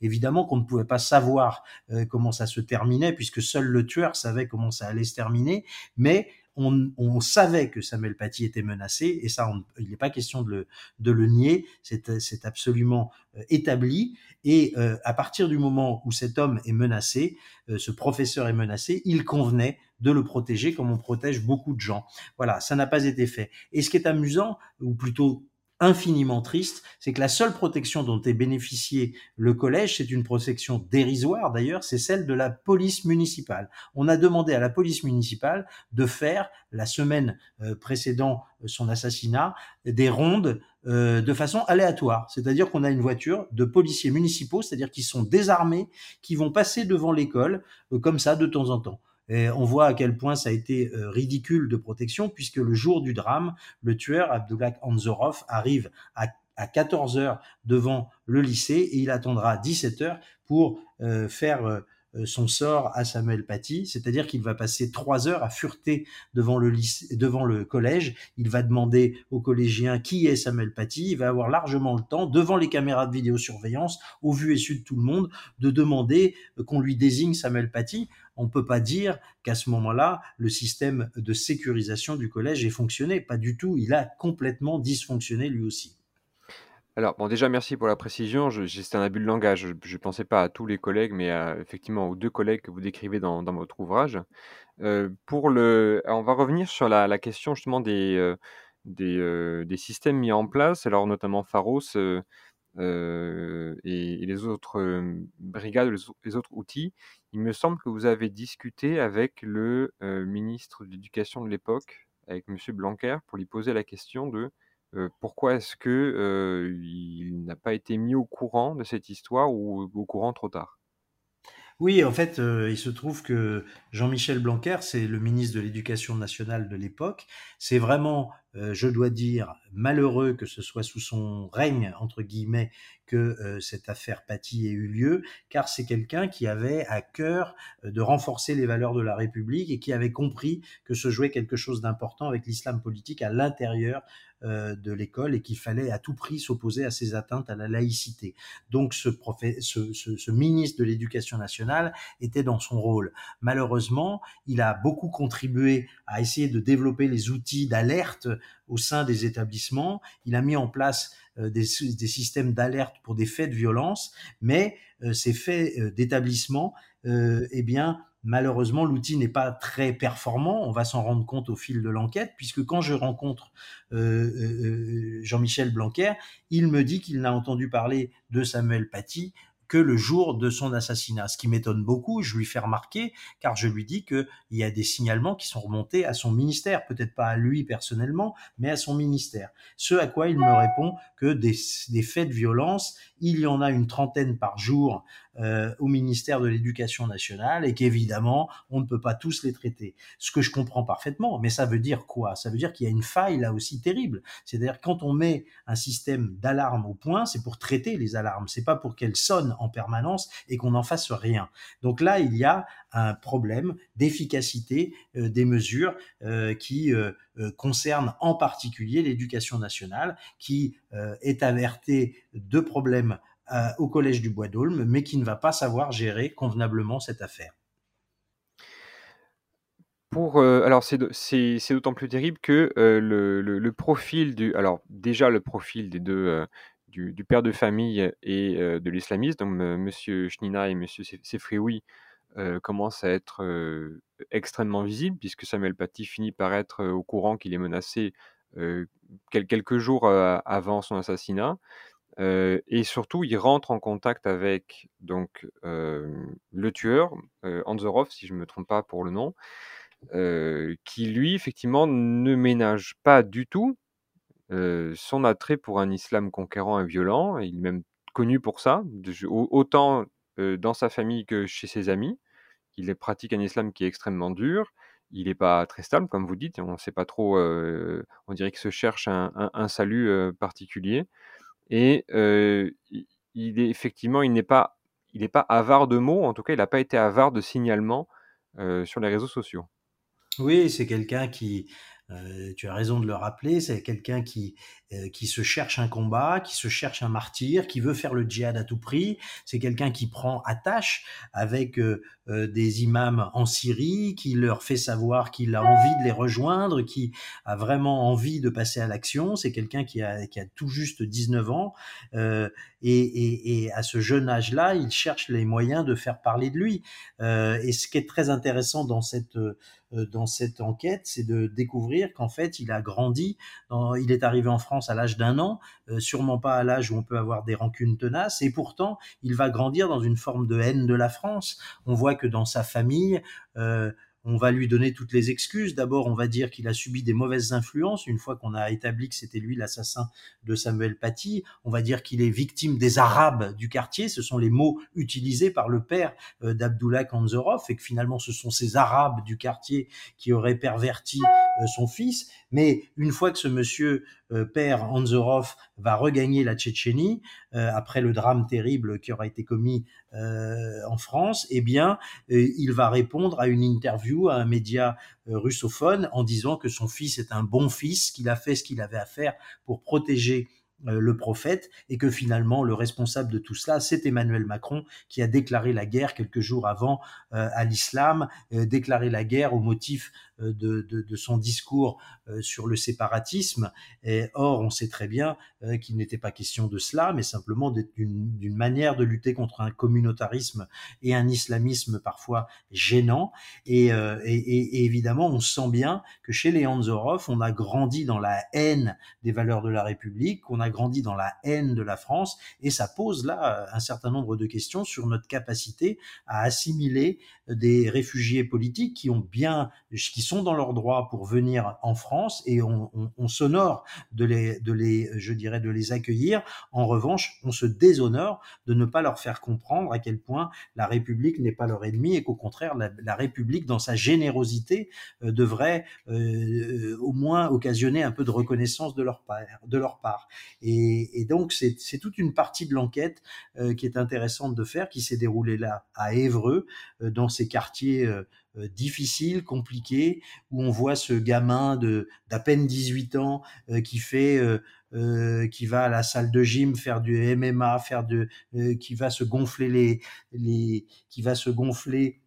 évidemment qu'on ne pouvait pas savoir euh, comment ça se terminait, puisque seul le tueur savait comment ça allait se terminer, mais on, savait que Samuel Paty était menacé, et ça, il n'est pas question de le, de le nier, c'est absolument établi. Et euh, à partir du moment où cet homme est menacé, euh, ce professeur est menacé, il convenait de le protéger comme on protège beaucoup de gens. Voilà, ça n'a pas été fait. Et ce qui est amusant, ou plutôt infiniment triste, c'est que la seule protection dont est bénéficié le collège, c'est une protection dérisoire d'ailleurs, c'est celle de la police municipale. On a demandé à la police municipale de faire, la semaine euh, précédant euh, son assassinat, des rondes euh, de façon aléatoire. C'est-à-dire qu'on a une voiture de policiers municipaux, c'est-à-dire qui sont désarmés, qui vont passer devant l'école comme ça de temps en temps. Et on voit à quel point ça a été euh, ridicule de protection, puisque le jour du drame, le tueur, Abdullah Anzorov, arrive à, à 14 heures devant le lycée et il attendra 17 heures pour euh, faire euh, son sort à Samuel Paty, c'est-à-dire qu'il va passer trois heures à fureter devant le lycée, devant le collège. Il va demander aux collégiens qui est Samuel Paty. Il va avoir largement le temps, devant les caméras de vidéosurveillance, au vu et su de tout le monde, de demander qu'on lui désigne Samuel Paty on ne peut pas dire qu'à ce moment-là, le système de sécurisation du collège ait fonctionné. Pas du tout, il a complètement dysfonctionné lui aussi. Alors, bon, déjà, merci pour la précision. C'était un abus de langage. Je ne pensais pas à tous les collègues, mais effectivement aux deux collègues que vous décrivez dans, votre ouvrage. Euh, pour le, on va revenir sur la, question justement des, euh, euh, des, systèmes mis en place, alors notamment Pharos. et, les autres brigades, les, autres outils, il me semble que vous avez discuté avec le ministre de l'Éducation de l'époque, avec M. Blanquer, pour lui poser la question de pourquoi est-ce que il n'a pas été mis au courant de cette histoire ou au courant trop tard? Oui, en fait, euh, il se trouve que Jean-Michel Blanquer, c'est le ministre de l'Éducation nationale de l'époque. C'est vraiment, euh, je dois dire, malheureux que ce soit sous son règne, entre guillemets, que euh, cette affaire Paty ait eu lieu, car c'est quelqu'un qui avait à cœur de renforcer les valeurs de la République et qui avait compris que se jouait quelque chose d'important avec l'islam politique à l'intérieur euh, de l'école et qu'il fallait à tout prix s'opposer à ces atteintes à la laïcité. Donc ce, ce, ministre de l'Éducation nationale était dans son rôle. Malheureusement, il a beaucoup contribué à essayer de développer les outils d'alerte au sein des établissements. Il a mis en place euh, des, des, systèmes d'alerte pour des faits de violence, mais euh, ces faits d'établissement, eh bien, Malheureusement, l'outil n'est pas très performant. On va s'en rendre compte au fil de l'enquête, puisque quand je rencontre euh, euh, euh, Jean-Michel Blanquer, il me dit qu'il n'a entendu parler de Samuel Paty que le jour de son assassinat. Ce qui m'étonne beaucoup, je lui fais remarquer, car je lui dis qu'il y a des signalements qui sont remontés à son ministère, peut-être pas à lui personnellement, mais à son ministère. Ce à quoi il me répond que des, des faits de violence, il y en a une trentaine par jour euh, au ministère de l'Éducation nationale et qu'évidemment, on ne peut pas tous les traiter. Ce que je comprends parfaitement, mais ça veut dire quoi? Ça veut dire qu'il y a une faille là aussi terrible. C'est-à-dire quand on met un système d'alarme au point, c'est pour traiter les alarmes, c'est pas pour qu'elles sonnent en permanence et qu'on n'en fasse rien. Donc là, il y a un problème d'efficacité euh, des mesures euh, qui euh, concernent en particulier l'éducation nationale, qui est avertée de problèmes au Collège du Bois d'Aulne, mais qui ne va pas savoir gérer convenablement cette affaire. Pour, alors c'est d'autant plus terrible que le, profil du alors déjà le profil des deux du, père de famille et de l'islamiste donc Monsieur Schnina et Monsieur Sefrioui commence à être extrêmement visible puisque Samuel Paty finit par être au courant qu'il est menacé quelques jours avant son assassinat et surtout, il rentre en contact avec donc le tueur, Anzorov, si je ne me trompe pas pour le nom, qui lui, effectivement, ne ménage pas du tout son attrait pour un islam conquérant et violent. il est même connu pour ça, autant dans sa famille que chez ses amis. Il pratique un islam qui est extrêmement dur. Il n'est pas très stable, comme vous dites. On ne sait pas trop. on dirait qu'il se cherche un salut particulier. Et il est effectivement, il n'est pas, il n'est pas avare de mots. En tout cas, il n'a pas été avare de signalements sur les réseaux sociaux. Oui, c'est quelqu'un qui, tu as raison de le rappeler, c'est quelqu'un qui, qui se cherche un combat, qui se cherche un martyr, qui veut faire le djihad à tout prix. C'est quelqu'un qui prend attache avec euh, des imams en Syrie, qui leur fait savoir qu'il a envie de les rejoindre, qui a vraiment envie de passer à l'action. C'est quelqu'un qui a, tout juste 19 ans. Et, à ce jeune âge-là, il cherche les moyens de faire parler de lui. et ce qui est très intéressant euh, dans cette enquête, c'est de découvrir qu'en fait, il a grandi. il est arrivé en France à l'âge d'un an, euh, sûrement pas à l'âge où on peut avoir des rancunes tenaces, et pourtant, il va grandir dans une forme de haine de la France. On voit que dans sa famille, euh, on va lui donner toutes les excuses. D'abord, on va dire qu'il a subi des mauvaises influences. Une fois qu'on a établi que c'était lui l'assassin de Samuel Paty, on va dire qu'il est victime des Arabes du quartier. Ce sont les mots utilisés par le père euh, d'Abdullah Kanzorov et que finalement ce sont ces Arabes du quartier qui auraient perverti son fils. Mais une fois que ce monsieur père Anzorov va regagner la Tchétchénie après le drame terrible qui aura été commis en France, eh bien, il va répondre à une interview à un média russophone en disant que son fils est un bon fils, qu'il a fait ce qu'il avait à faire pour protéger euh, le prophète et que finalement le responsable de tout cela, c'est Emmanuel Macron qui a déclaré la guerre quelques jours avant euh, à l'islam, euh, déclaré la guerre au motif de, de, son discours sur le séparatisme. Or, on sait très bien qu'il n'était pas question de cela, mais simplement d'une manière de lutter contre un communautarisme et un islamisme parfois gênant. Et, et, et évidemment, on sent bien que chez les on a grandi dans la haine des valeurs de la République, qu'on a a grandi dans la haine de la France et ça pose là un certain nombre de questions sur notre capacité à assimiler des réfugiés politiques qui ont bien, qui sont dans leur droit pour venir en France et on, on, on s'honore de les, de les, je dirais, de les accueillir. En revanche, on se déshonore de ne pas leur faire comprendre à quel point la République n'est pas leur ennemi et qu'au contraire, la, République, dans sa générosité, euh, devrait euh, au moins occasionner un peu de reconnaissance de leur part. De leur part. Et, donc, c'est toute une partie de l'enquête euh, qui est intéressante de faire, qui s'est déroulée là à Évreux, dans ces quartiers euh, difficiles, compliqués, où on voit ce gamin de d'à peine 18 ans qui fait euh, qui va à la salle de gym faire du MMA, faire de, euh, qui va se gonfler les, les, qui va se gonfler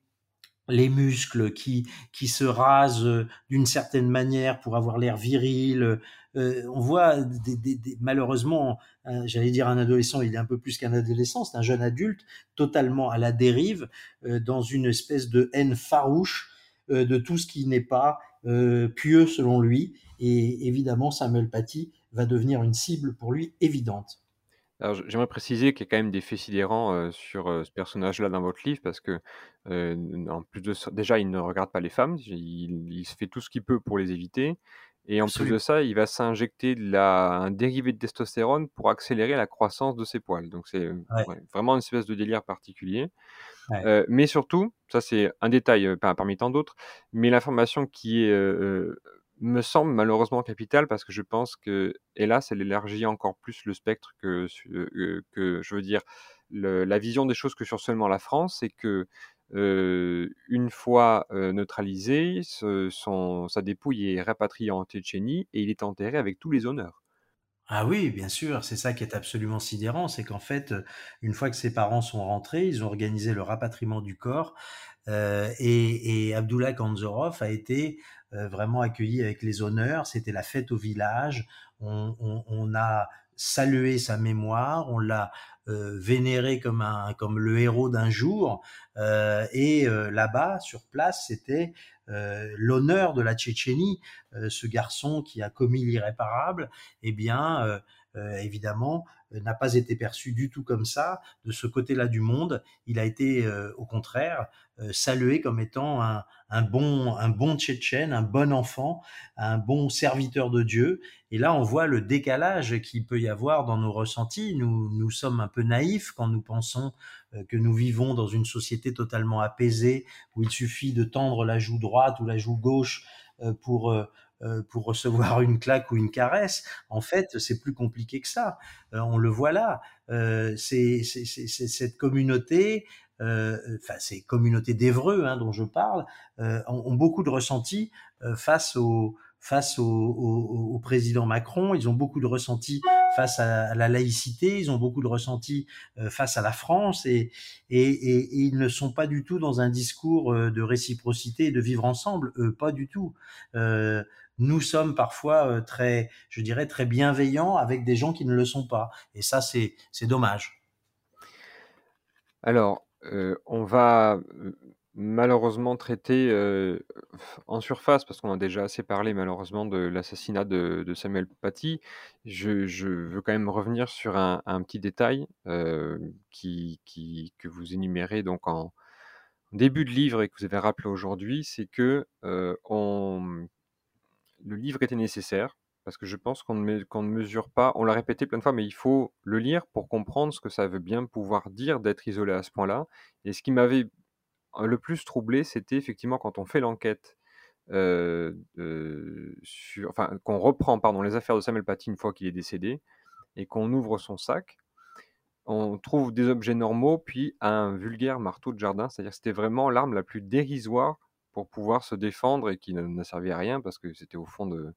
les muscles, qui, qui se rase d'une certaine manière pour avoir l'air viril. Euh, on voit malheureusement, j'allais dire un adolescent, il est un peu plus qu'un adolescent, c'est un jeune adulte totalement à la dérive, euh, dans une espèce de haine farouche euh, de tout ce qui n'est pas pieux selon lui. Et évidemment, Samuel Paty va devenir une cible pour lui évidente. Alors, j'aimerais préciser qu'il y a quand même des faits sidérants sur ce personnage-là dans votre livre, parce que, en plus de déjà, il ne regarde pas les femmes, il, il fait tout ce qu'il peut pour les éviter, et en Absolument. plus de ça, il va s'injecter un dérivé de testostérone pour accélérer la croissance de ses poils. Donc, c'est ouais. Ouais, vraiment une espèce de délire particulier. Ouais. Euh, mais surtout, ça c'est un détail parmi tant d'autres, mais l'information qui est euh, me semble malheureusement capital parce que je pense que, hélas, elle élargit encore plus le spectre que, euh, que je veux dire, le, la vision des choses que sur seulement la France, c'est que euh, une fois neutralisé, son, sa dépouille est rapatriée en Tchétchénie et il est enterré avec tous les honneurs. Ah oui, bien sûr, c'est ça qui est absolument sidérant, c'est qu'en fait, une fois que ses parents sont rentrés, ils ont organisé le rapatriement du corps et, et Abdullah Kanzorov a été vraiment accueilli avec les honneurs. C'était la fête au village. On a salué sa mémoire, on l'a euh, vénéré comme un comme le héros d'un jour. Euh, et euh, là-bas, sur place, c'était l'honneur de la Tchétchénie. ce garçon qui a commis l'irréparable, eh bien, évidemment, n'a pas été perçu du tout comme ça de ce côté-là du monde. Il a été, au contraire, salué comme étant un, un bon, un bon Tchétchène, un bon enfant, un bon serviteur de Dieu. Et là, on voit le décalage qu'il peut y avoir dans nos ressentis. Nous, nous sommes un peu naïfs quand nous pensons euh, que nous vivons dans une société totalement apaisée, où il suffit de tendre la joue droite ou la joue gauche euh, pour euh, pour recevoir une claque ou une caresse. En fait, c'est plus compliqué que ça. on le voit là. c'est cette communauté euh, enfin ces communautés d'Evreux hein, dont je parle, euh, ont, ont, beaucoup de ressentis euh, face au face au, au, président Macron. Ils ont beaucoup de ressentis face à, la laïcité. Ils ont beaucoup de ressentis face à la France et, et, et, et, ils ne sont pas du tout dans un discours de réciprocité et de vivre ensemble. Eux, pas du tout. Euh, nous sommes parfois très, je dirais, très bienveillants avec des gens qui ne le sont pas. Et ça, c'est dommage. Alors, euh, on va malheureusement traiter euh, en surface, parce qu'on a déjà assez parlé malheureusement de l'assassinat de, Samuel Paty. Je, veux quand même revenir sur un, petit détail euh, qui, que vous énumérez donc en début de livre et que vous avez rappelé aujourd'hui, c'est que on, le livre était nécessaire parce que je pense qu'on ne, mesure pas, on l'a répété plein de fois, mais il faut le lire pour comprendre ce que ça veut bien pouvoir dire d'être isolé à ce point-là. Et ce qui m'avait euh, le plus troublé, c'était effectivement quand on fait l'enquête euh, euh, enfin, qu'on reprend pardon les affaires de Samuel Paty une fois qu'il est décédé et qu'on ouvre son sac, on trouve des objets normaux puis un vulgaire marteau de jardin, c'est-à-dire c'était vraiment l'arme la plus dérisoire pour pouvoir se défendre et qui ne, servait à rien parce que c'était au fond de,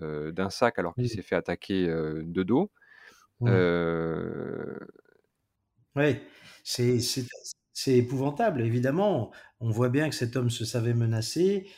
euh, d'un sac alors qu'il oui. s'est fait attaquer euh, de dos. Oui, euh... oui. c'est épouvantable, évidemment. On voit bien que cet homme se savait menacé,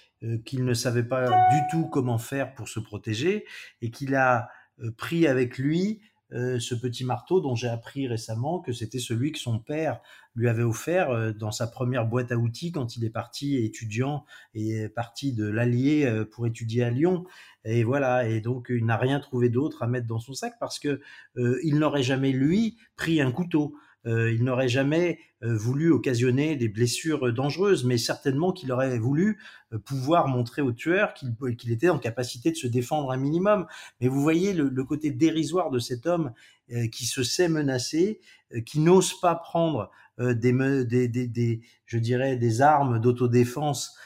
qu'il ne savait pas du tout comment faire pour se protéger et qu'il a pris avec lui euh, ce petit marteau dont j'ai appris récemment que c'était celui que son père lui avait offert euh, dans sa première boîte à outils quand il est parti étudiant et est parti de l'Allier euh, pour étudier à Lyon. Et voilà, et donc il n'a rien trouvé d'autre à mettre dans son sac parce que il n'aurait jamais lui pris un couteau. Euh, il n'aurait jamais euh, voulu occasionner des blessures dangereuses, mais certainement qu'il aurait voulu euh, pouvoir montrer au tueur qu'il était en capacité de se défendre un minimum. Mais vous voyez le, côté dérisoire de cet homme qui se sait menacé, qui n'ose pas prendre des, je dirais, des armes d'autodéfense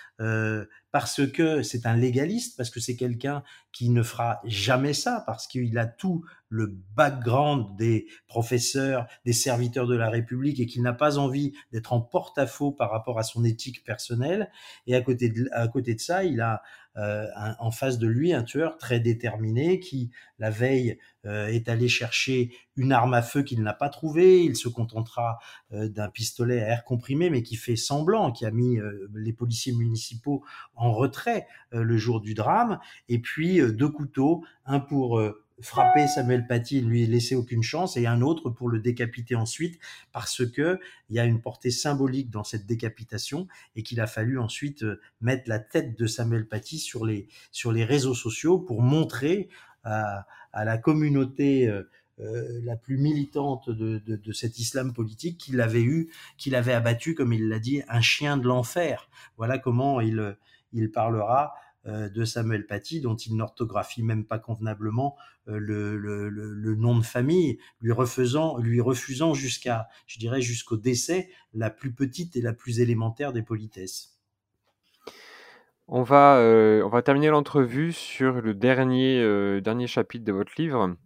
parce que c'est un légaliste, parce que c'est quelqu'un qui ne fera jamais ça, parce qu'il a tout le background des professeurs, des serviteurs de la République et qu'il n'a pas envie d'être en porte-à-faux par rapport à son éthique personnelle. Et à côté de, à côté de ça, il a euh, en face de lui un tueur très déterminé qui, la veille, euh, est allé chercher une arme à feu qu'il n'a pas trouvée. Il se contentera euh, d'un pistolet à air comprimé, mais qui fait semblant, qui a mis les policiers municipaux en retrait le jour du drame. Et puis deux couteaux, un pour frapper Samuel Paty lui laisser aucune chance, et un autre pour le décapiter ensuite, parce que il y a une portée symbolique dans cette décapitation, et qu'il a fallu ensuite euh, mettre la tête de Samuel Paty sur les, sur les réseaux sociaux pour montrer à, la communauté euh, euh, la plus militante de, de, de, cet islam politique qu'il avait eu, qu'il avait abattu, comme il l'a dit, un chien de l'enfer. Voilà comment il, il parlera de Samuel Paty, dont il n'orthographie même pas convenablement euh, le, nom de famille, lui refusant, lui refusant jusqu'à, je dirais, jusqu'au décès, la plus petite et la plus élémentaire des politesses. On va, euh, terminer l'entrevue sur le dernier, chapitre de votre livre,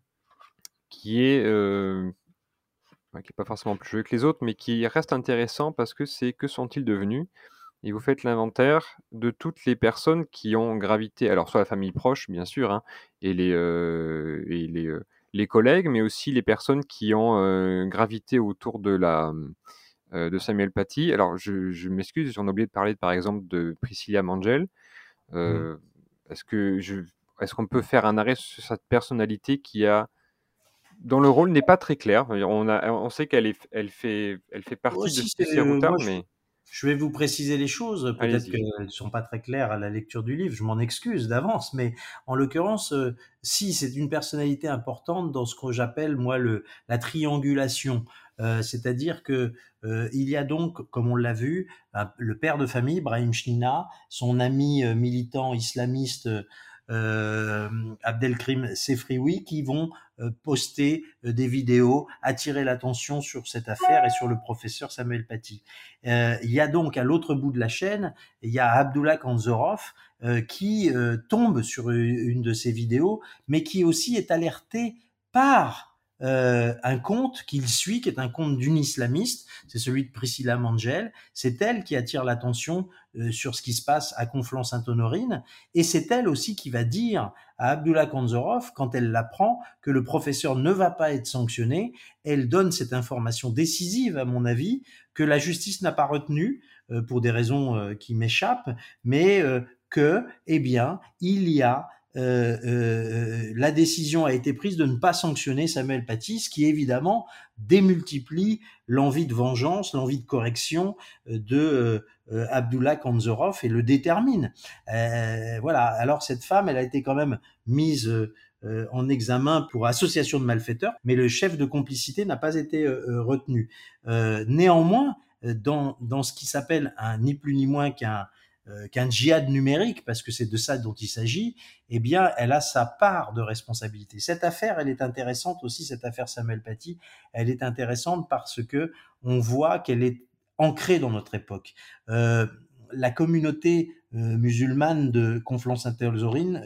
qui est, qui n'est pas forcément plus joli que les autres, mais qui reste intéressant parce que c'est que sont-ils devenus? Et vous faites l'inventaire de toutes les personnes qui ont gravité, alors soit la famille proche, bien sûr, hein, et, les, euh, et les, euh, les, collègues, mais aussi les personnes qui ont euh, gravité autour de, la, de Samuel Paty. Alors, je, m'excuse, j'en ai oublié de parler, par exemple, de Priscilla Mangel. Mmh. Est-ce que je, est-ce qu'on peut faire un arrêt sur cette personnalité qui a dont le rôle n'est pas très clair? On, a, on sait qu'elle est, elle fait, elle fait partie de ces routeurs, mais je vais vous préciser les choses. Peut-être qu'elles ne sont pas très claires à la lecture du livre. Je m'en excuse d'avance. Mais en l'occurrence, euh, si c'est une personnalité importante dans ce que j'appelle moi le la triangulation. Euh, c'est-à-dire que euh, il y a donc, comme on l'a vu, le père de famille, Brahim Shnina, son ami militant islamiste euh, Abdelkrim Sefrioui qui vont euh, poster euh, des vidéos, attirer l'attention sur cette affaire et sur le professeur Samuel Paty. il y a donc à l'autre bout de la chaîne, il y a Abdullah Kanzorov qui tombe sur une de ces vidéos, mais qui aussi est alerté par euh, un conte qu'il suit, qui est un conte d'une islamiste, c'est celui de Priscilla Mangel. C'est elle qui attire l'attention euh, sur ce qui se passe à Conflans-Sainte-Honorine, et c'est elle aussi qui va dire à Abdullah Kanzorov, quand elle l'apprend, que le professeur ne va pas être sanctionné. Elle donne cette information décisive, à mon avis, que la justice n'a pas retenue euh, pour des raisons qui m'échappent, mais que, eh bien, il y a euh, euh, la décision a été prise de ne pas sanctionner Samuel Paty, ce qui évidemment démultiplie l'envie de vengeance, l'envie de correction euh, de Abdullah Kanzorov et le détermine. voilà. Alors cette femme, elle a été quand même mise en examen pour association de malfaiteurs, mais le chef de complicité n'a pas été retenu. néanmoins, dans, dans ce qui s'appelle un ni plus ni moins qu'un qu'un djihad numérique, parce que c'est de ça dont il s'agit, eh bien, elle a sa part de responsabilité. Cette affaire, elle est intéressante aussi, cette affaire Samuel Paty, elle est intéressante parce que on voit qu'elle est ancrée dans notre époque. Euh, la communauté euh, musulmane de Conflans-Sainte-Honorine,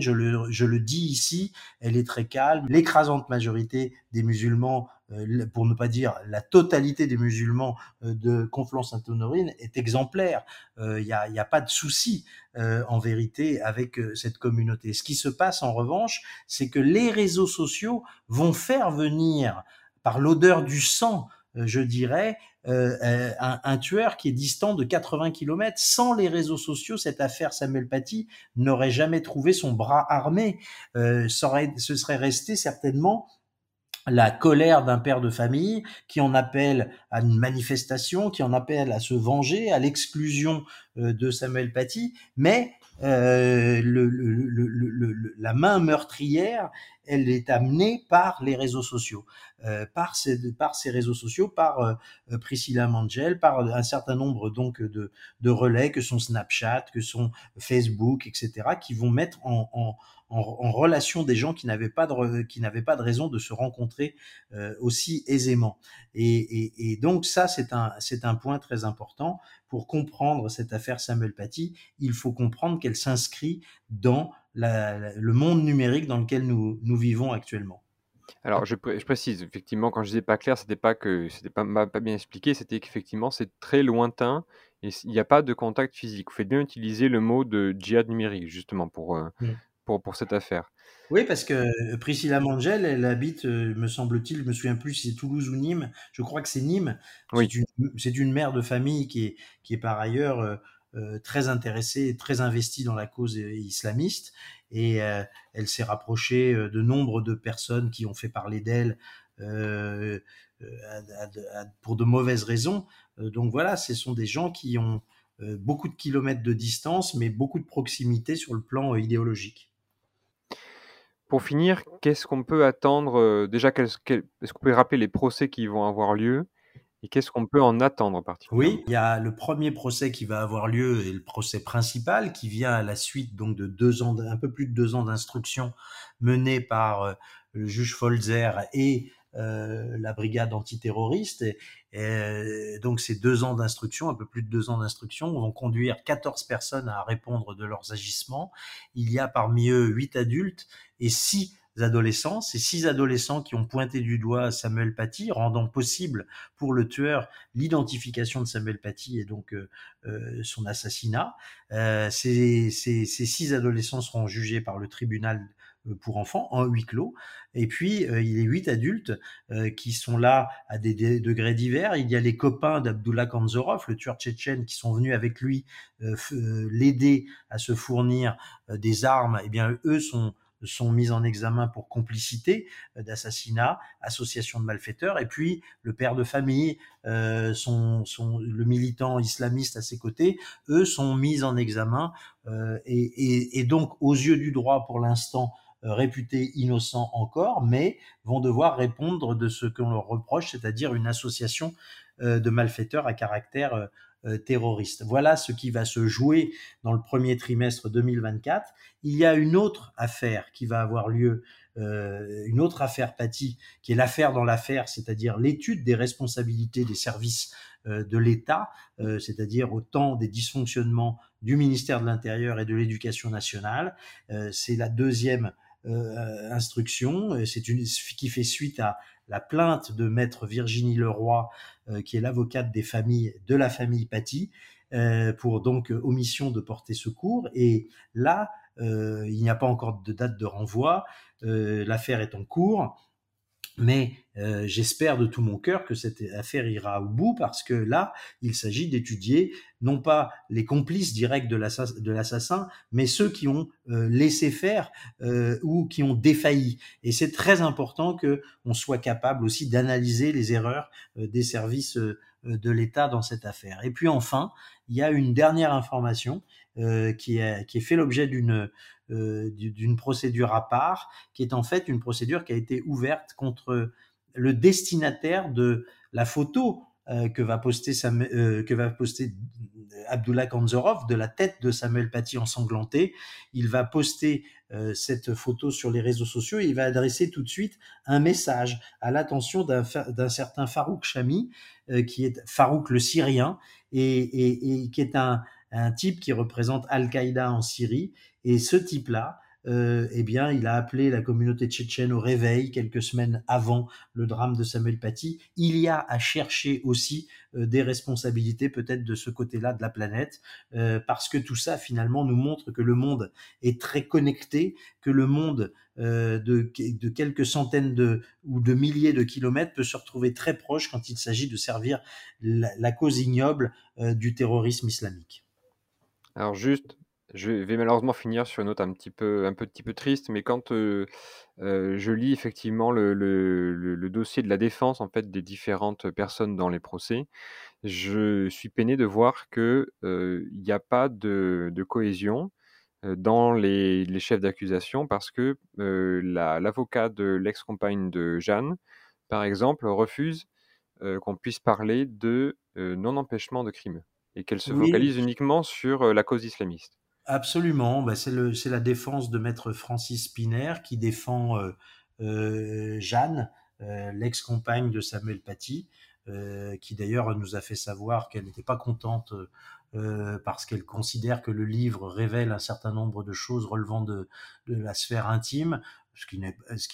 je le, je le dis ici, elle est très calme. L'écrasante majorité des musulmans, euh, pour ne pas dire la totalité des musulmans euh, de Conflans-Sainte-Honorine est exemplaire. Il n'y a, a, pas de souci en vérité avec cette communauté. Ce qui se passe en revanche, c'est que les réseaux sociaux vont faire venir par l'odeur du sang euh, je dirais, euh, euh, un, tueur qui est distant de 80 km. Sans les réseaux sociaux, cette affaire Samuel Paty n'aurait jamais trouvé son bras armé. ce serait resté certainement la colère d'un père de famille qui en appelle à une manifestation, qui en appelle à se venger, à l'exclusion euh, de Samuel Paty, mais euh, le, le, le, la main meurtrière, elle est amenée par les réseaux sociaux, euh, par, ces, par ces réseaux sociaux, par euh, Priscilla Mangel, par un certain nombre donc de, de relais que sont Snapchat, que sont Facebook, etc., qui vont mettre en, en en, relation des gens qui n'avaient pas de qui n'avaient pas de raison de se rencontrer euh, aussi aisément. Et, et, donc ça, c'est un c'est un point très important pour comprendre cette affaire Samuel Paty. Il faut comprendre qu'elle s'inscrit dans la, le monde numérique dans lequel nous, nous vivons actuellement. Alors, je, je, précise, effectivement, quand je disais pas clair, c'était pas que c'était pas, pas bien expliqué, c'était qu'effectivement, c'est très lointain et il n'y a pas de contact physique. Vous faites bien utiliser le mot de djihad numérique, justement, pour, euh, mmh pour, pour cette affaire. Oui, parce que euh, Priscilla Mangel, elle habite, euh, me semble-t-il, je me souviens plus si c'est Toulouse ou Nîmes. Je crois que c'est Nîmes. Oui. C'est une, une, mère de famille qui est, qui est par ailleurs euh, très intéressée, très investie dans la cause islamiste. Et elle s'est rapprochée de nombre de personnes qui ont fait parler d'elle pour de mauvaises raisons. donc voilà, ce sont des gens qui ont beaucoup de kilomètres de distance, mais beaucoup de proximité sur le plan idéologique. Pour finir, qu'est-ce qu'on peut attendre euh, Déjà, est-ce qu'on peut rappeler les procès qui vont avoir lieu et qu'est-ce qu'on peut en attendre en particulier Oui, il y a le premier procès qui va avoir lieu et le procès principal qui vient à la suite donc de deux ans, un peu plus de deux ans d'instruction menée par euh, le juge Folzer et euh, la brigade antiterroriste. Et, donc ces deux ans d'instruction, un peu plus de deux ans d'instruction, vont conduire 14 personnes à répondre de leurs agissements. Il y a parmi eux huit adultes et six adolescents, ces six adolescents qui ont pointé du doigt Samuel Paty, rendant possible pour le tueur l'identification de Samuel Paty et donc euh, euh, son assassinat. Euh, ces, ces, ces, six adolescents seront jugés par le tribunal euh, pour enfants en huis clos. Et puis, euh, il y a huit adultes euh, qui sont là à des, degrés divers. Il y a les copains d'Abdullah Kanzorov, le tueur tchétchène, qui sont venus avec lui l'aider à se fournir des armes. Eh bien, eux sont sont mis en examen pour complicité d'assassinat, association de malfaiteurs, et puis le père de famille, euh, son, son, le militant islamiste à ses côtés, eux sont mis en examen, euh, et, et, et, donc aux yeux du droit pour l'instant, euh, réputés innocents encore, mais vont devoir répondre de ce qu'on leur reproche, c'est-à-dire une association euh, de malfaiteurs à caractère euh, terroriste. Voilà ce qui va se jouer dans le premier trimestre 2024. Il y a une autre affaire qui va avoir lieu, une autre affaire Paty, qui est l'affaire dans l'affaire, c'est-à-dire l'étude des responsabilités des services de l'État, c'est-à-dire autant des dysfonctionnements du ministère de l'Intérieur et de l'Éducation nationale. c'est la deuxième euh, instruction. C'est une qui fait suite à la plainte de maître Virginie Leroy, euh, qui est l'avocate des familles de la famille Paty, euh, pour donc omission de porter secours. Et là, il n'y a pas encore de date de renvoi. L'affaire est en cours. Mais euh, j'espère de tout mon cœur que cette affaire ira au bout parce que là, il s'agit d'étudier non pas les complices directs de l'assassin, mais ceux qui ont euh, laissé faire euh, ou qui ont défailli. Et c'est très important que on soit capable aussi d'analyser les erreurs des services de l'État dans cette affaire. Et puis enfin, il y a une dernière information qui, est, qui est fait l'objet d'une euh, d'une procédure à part, qui est en fait une procédure qui a été ouverte contre le destinataire de la photo euh, que va poster euh, poster Abdullah Kanzorov de la tête de Samuel Paty ensanglanté. Il va poster cette photo sur les réseaux sociaux et il va adresser tout de suite un message à l'attention d'un certain Farouk Chami, qui est Farouk le Syrien et, qui est un, un type qui représente Al-Qaïda en Syrie. Et ce type-là, euh, eh bien, il a appelé la communauté tchétchène au réveil quelques semaines avant le drame de Samuel Paty. Il y a à chercher aussi euh, des responsabilités peut-être de ce côté-là de la planète, euh, parce que tout ça finalement nous montre que le monde est très connecté, que le monde de, quelques centaines de ou de milliers de kilomètres peut se retrouver très proche quand il s'agit de servir la, la cause ignoble du terrorisme islamique. Alors juste, je vais malheureusement finir sur une note un petit peu, un petit peu triste, mais quand euh, euh, je lis effectivement le, le- le- le dossier de la défense en fait des différentes personnes dans les procès, je suis peiné de voir que euh, il n'y a pas de, de cohésion euh, dans les, les chefs d'accusation parce que euh, la- l'avocat de l'ex-compagne de Jeanne, par exemple, refuse euh, qu'on puisse parler de euh, non-empêchement de crime et qu'elle se Oui, focalise uniquement sur euh, la cause islamiste. Absolument. Bah, c'est la défense de maître Francis Spiner qui défend euh, euh, Jeanne, euh, l'ex-compagne de Samuel Paty, qui d'ailleurs nous a fait savoir qu'elle n'était pas contente euh, parce qu'elle considère que le livre révèle un certain nombre de choses relevant de, de la sphère intime, ce qui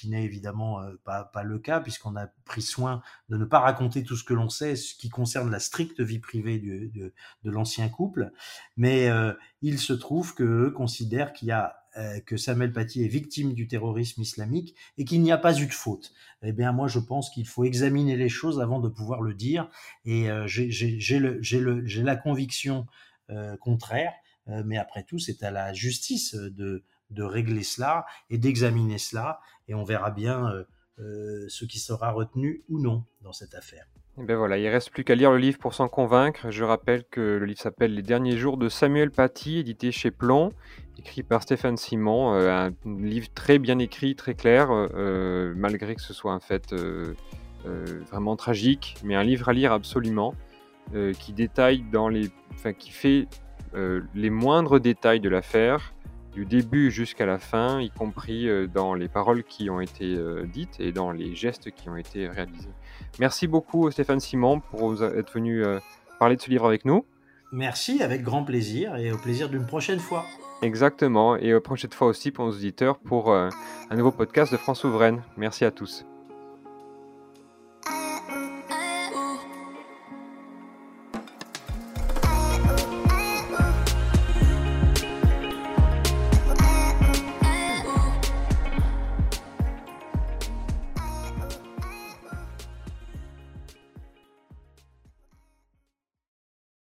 n'est, évidemment euh, pas, pas le cas, puisqu'on a pris soin de ne pas raconter tout ce que l'on sait, ce qui concerne la stricte vie privée du, de, de l'ancien couple. Mais euh, il se trouve qu'eux considèrent qu'il y a euh, que Samuel Paty est victime du terrorisme islamique et qu'il n'y a pas eu de faute. Eh bien, moi, je pense qu'il faut examiner les choses avant de pouvoir le dire. Et euh, j'ai- la conviction euh, contraire. Euh, mais après tout, c'est à la justice de, de régler cela et d'examiner cela. Et on verra bien euh, euh, ce qui sera retenu ou non dans cette affaire. Et ben voilà, il reste plus qu'à lire le livre pour s'en convaincre. Je rappelle que le livre s'appelle Les derniers jours de Samuel Paty, édité chez Plomb, écrit par Stéphane Simon. Euh, un livre très bien écrit, très clair, euh, malgré que ce soit un fait euh, euh, vraiment tragique, mais un livre à lire absolument, euh, qui détaille dans les, enfin, qui fait euh, les moindres détails de l'affaire, du début jusqu'à la fin, y compris euh, dans les paroles qui ont été euh, dites et dans les gestes qui ont été réalisés. Merci beaucoup Stéphane Simon pour être venu euh, parler de ce livre avec nous. Merci, avec grand plaisir et au plaisir d'une prochaine fois. Exactement, et euh, prochaine fois aussi pour nos auditeurs pour euh, un nouveau podcast de France Souveraine. Merci à tous.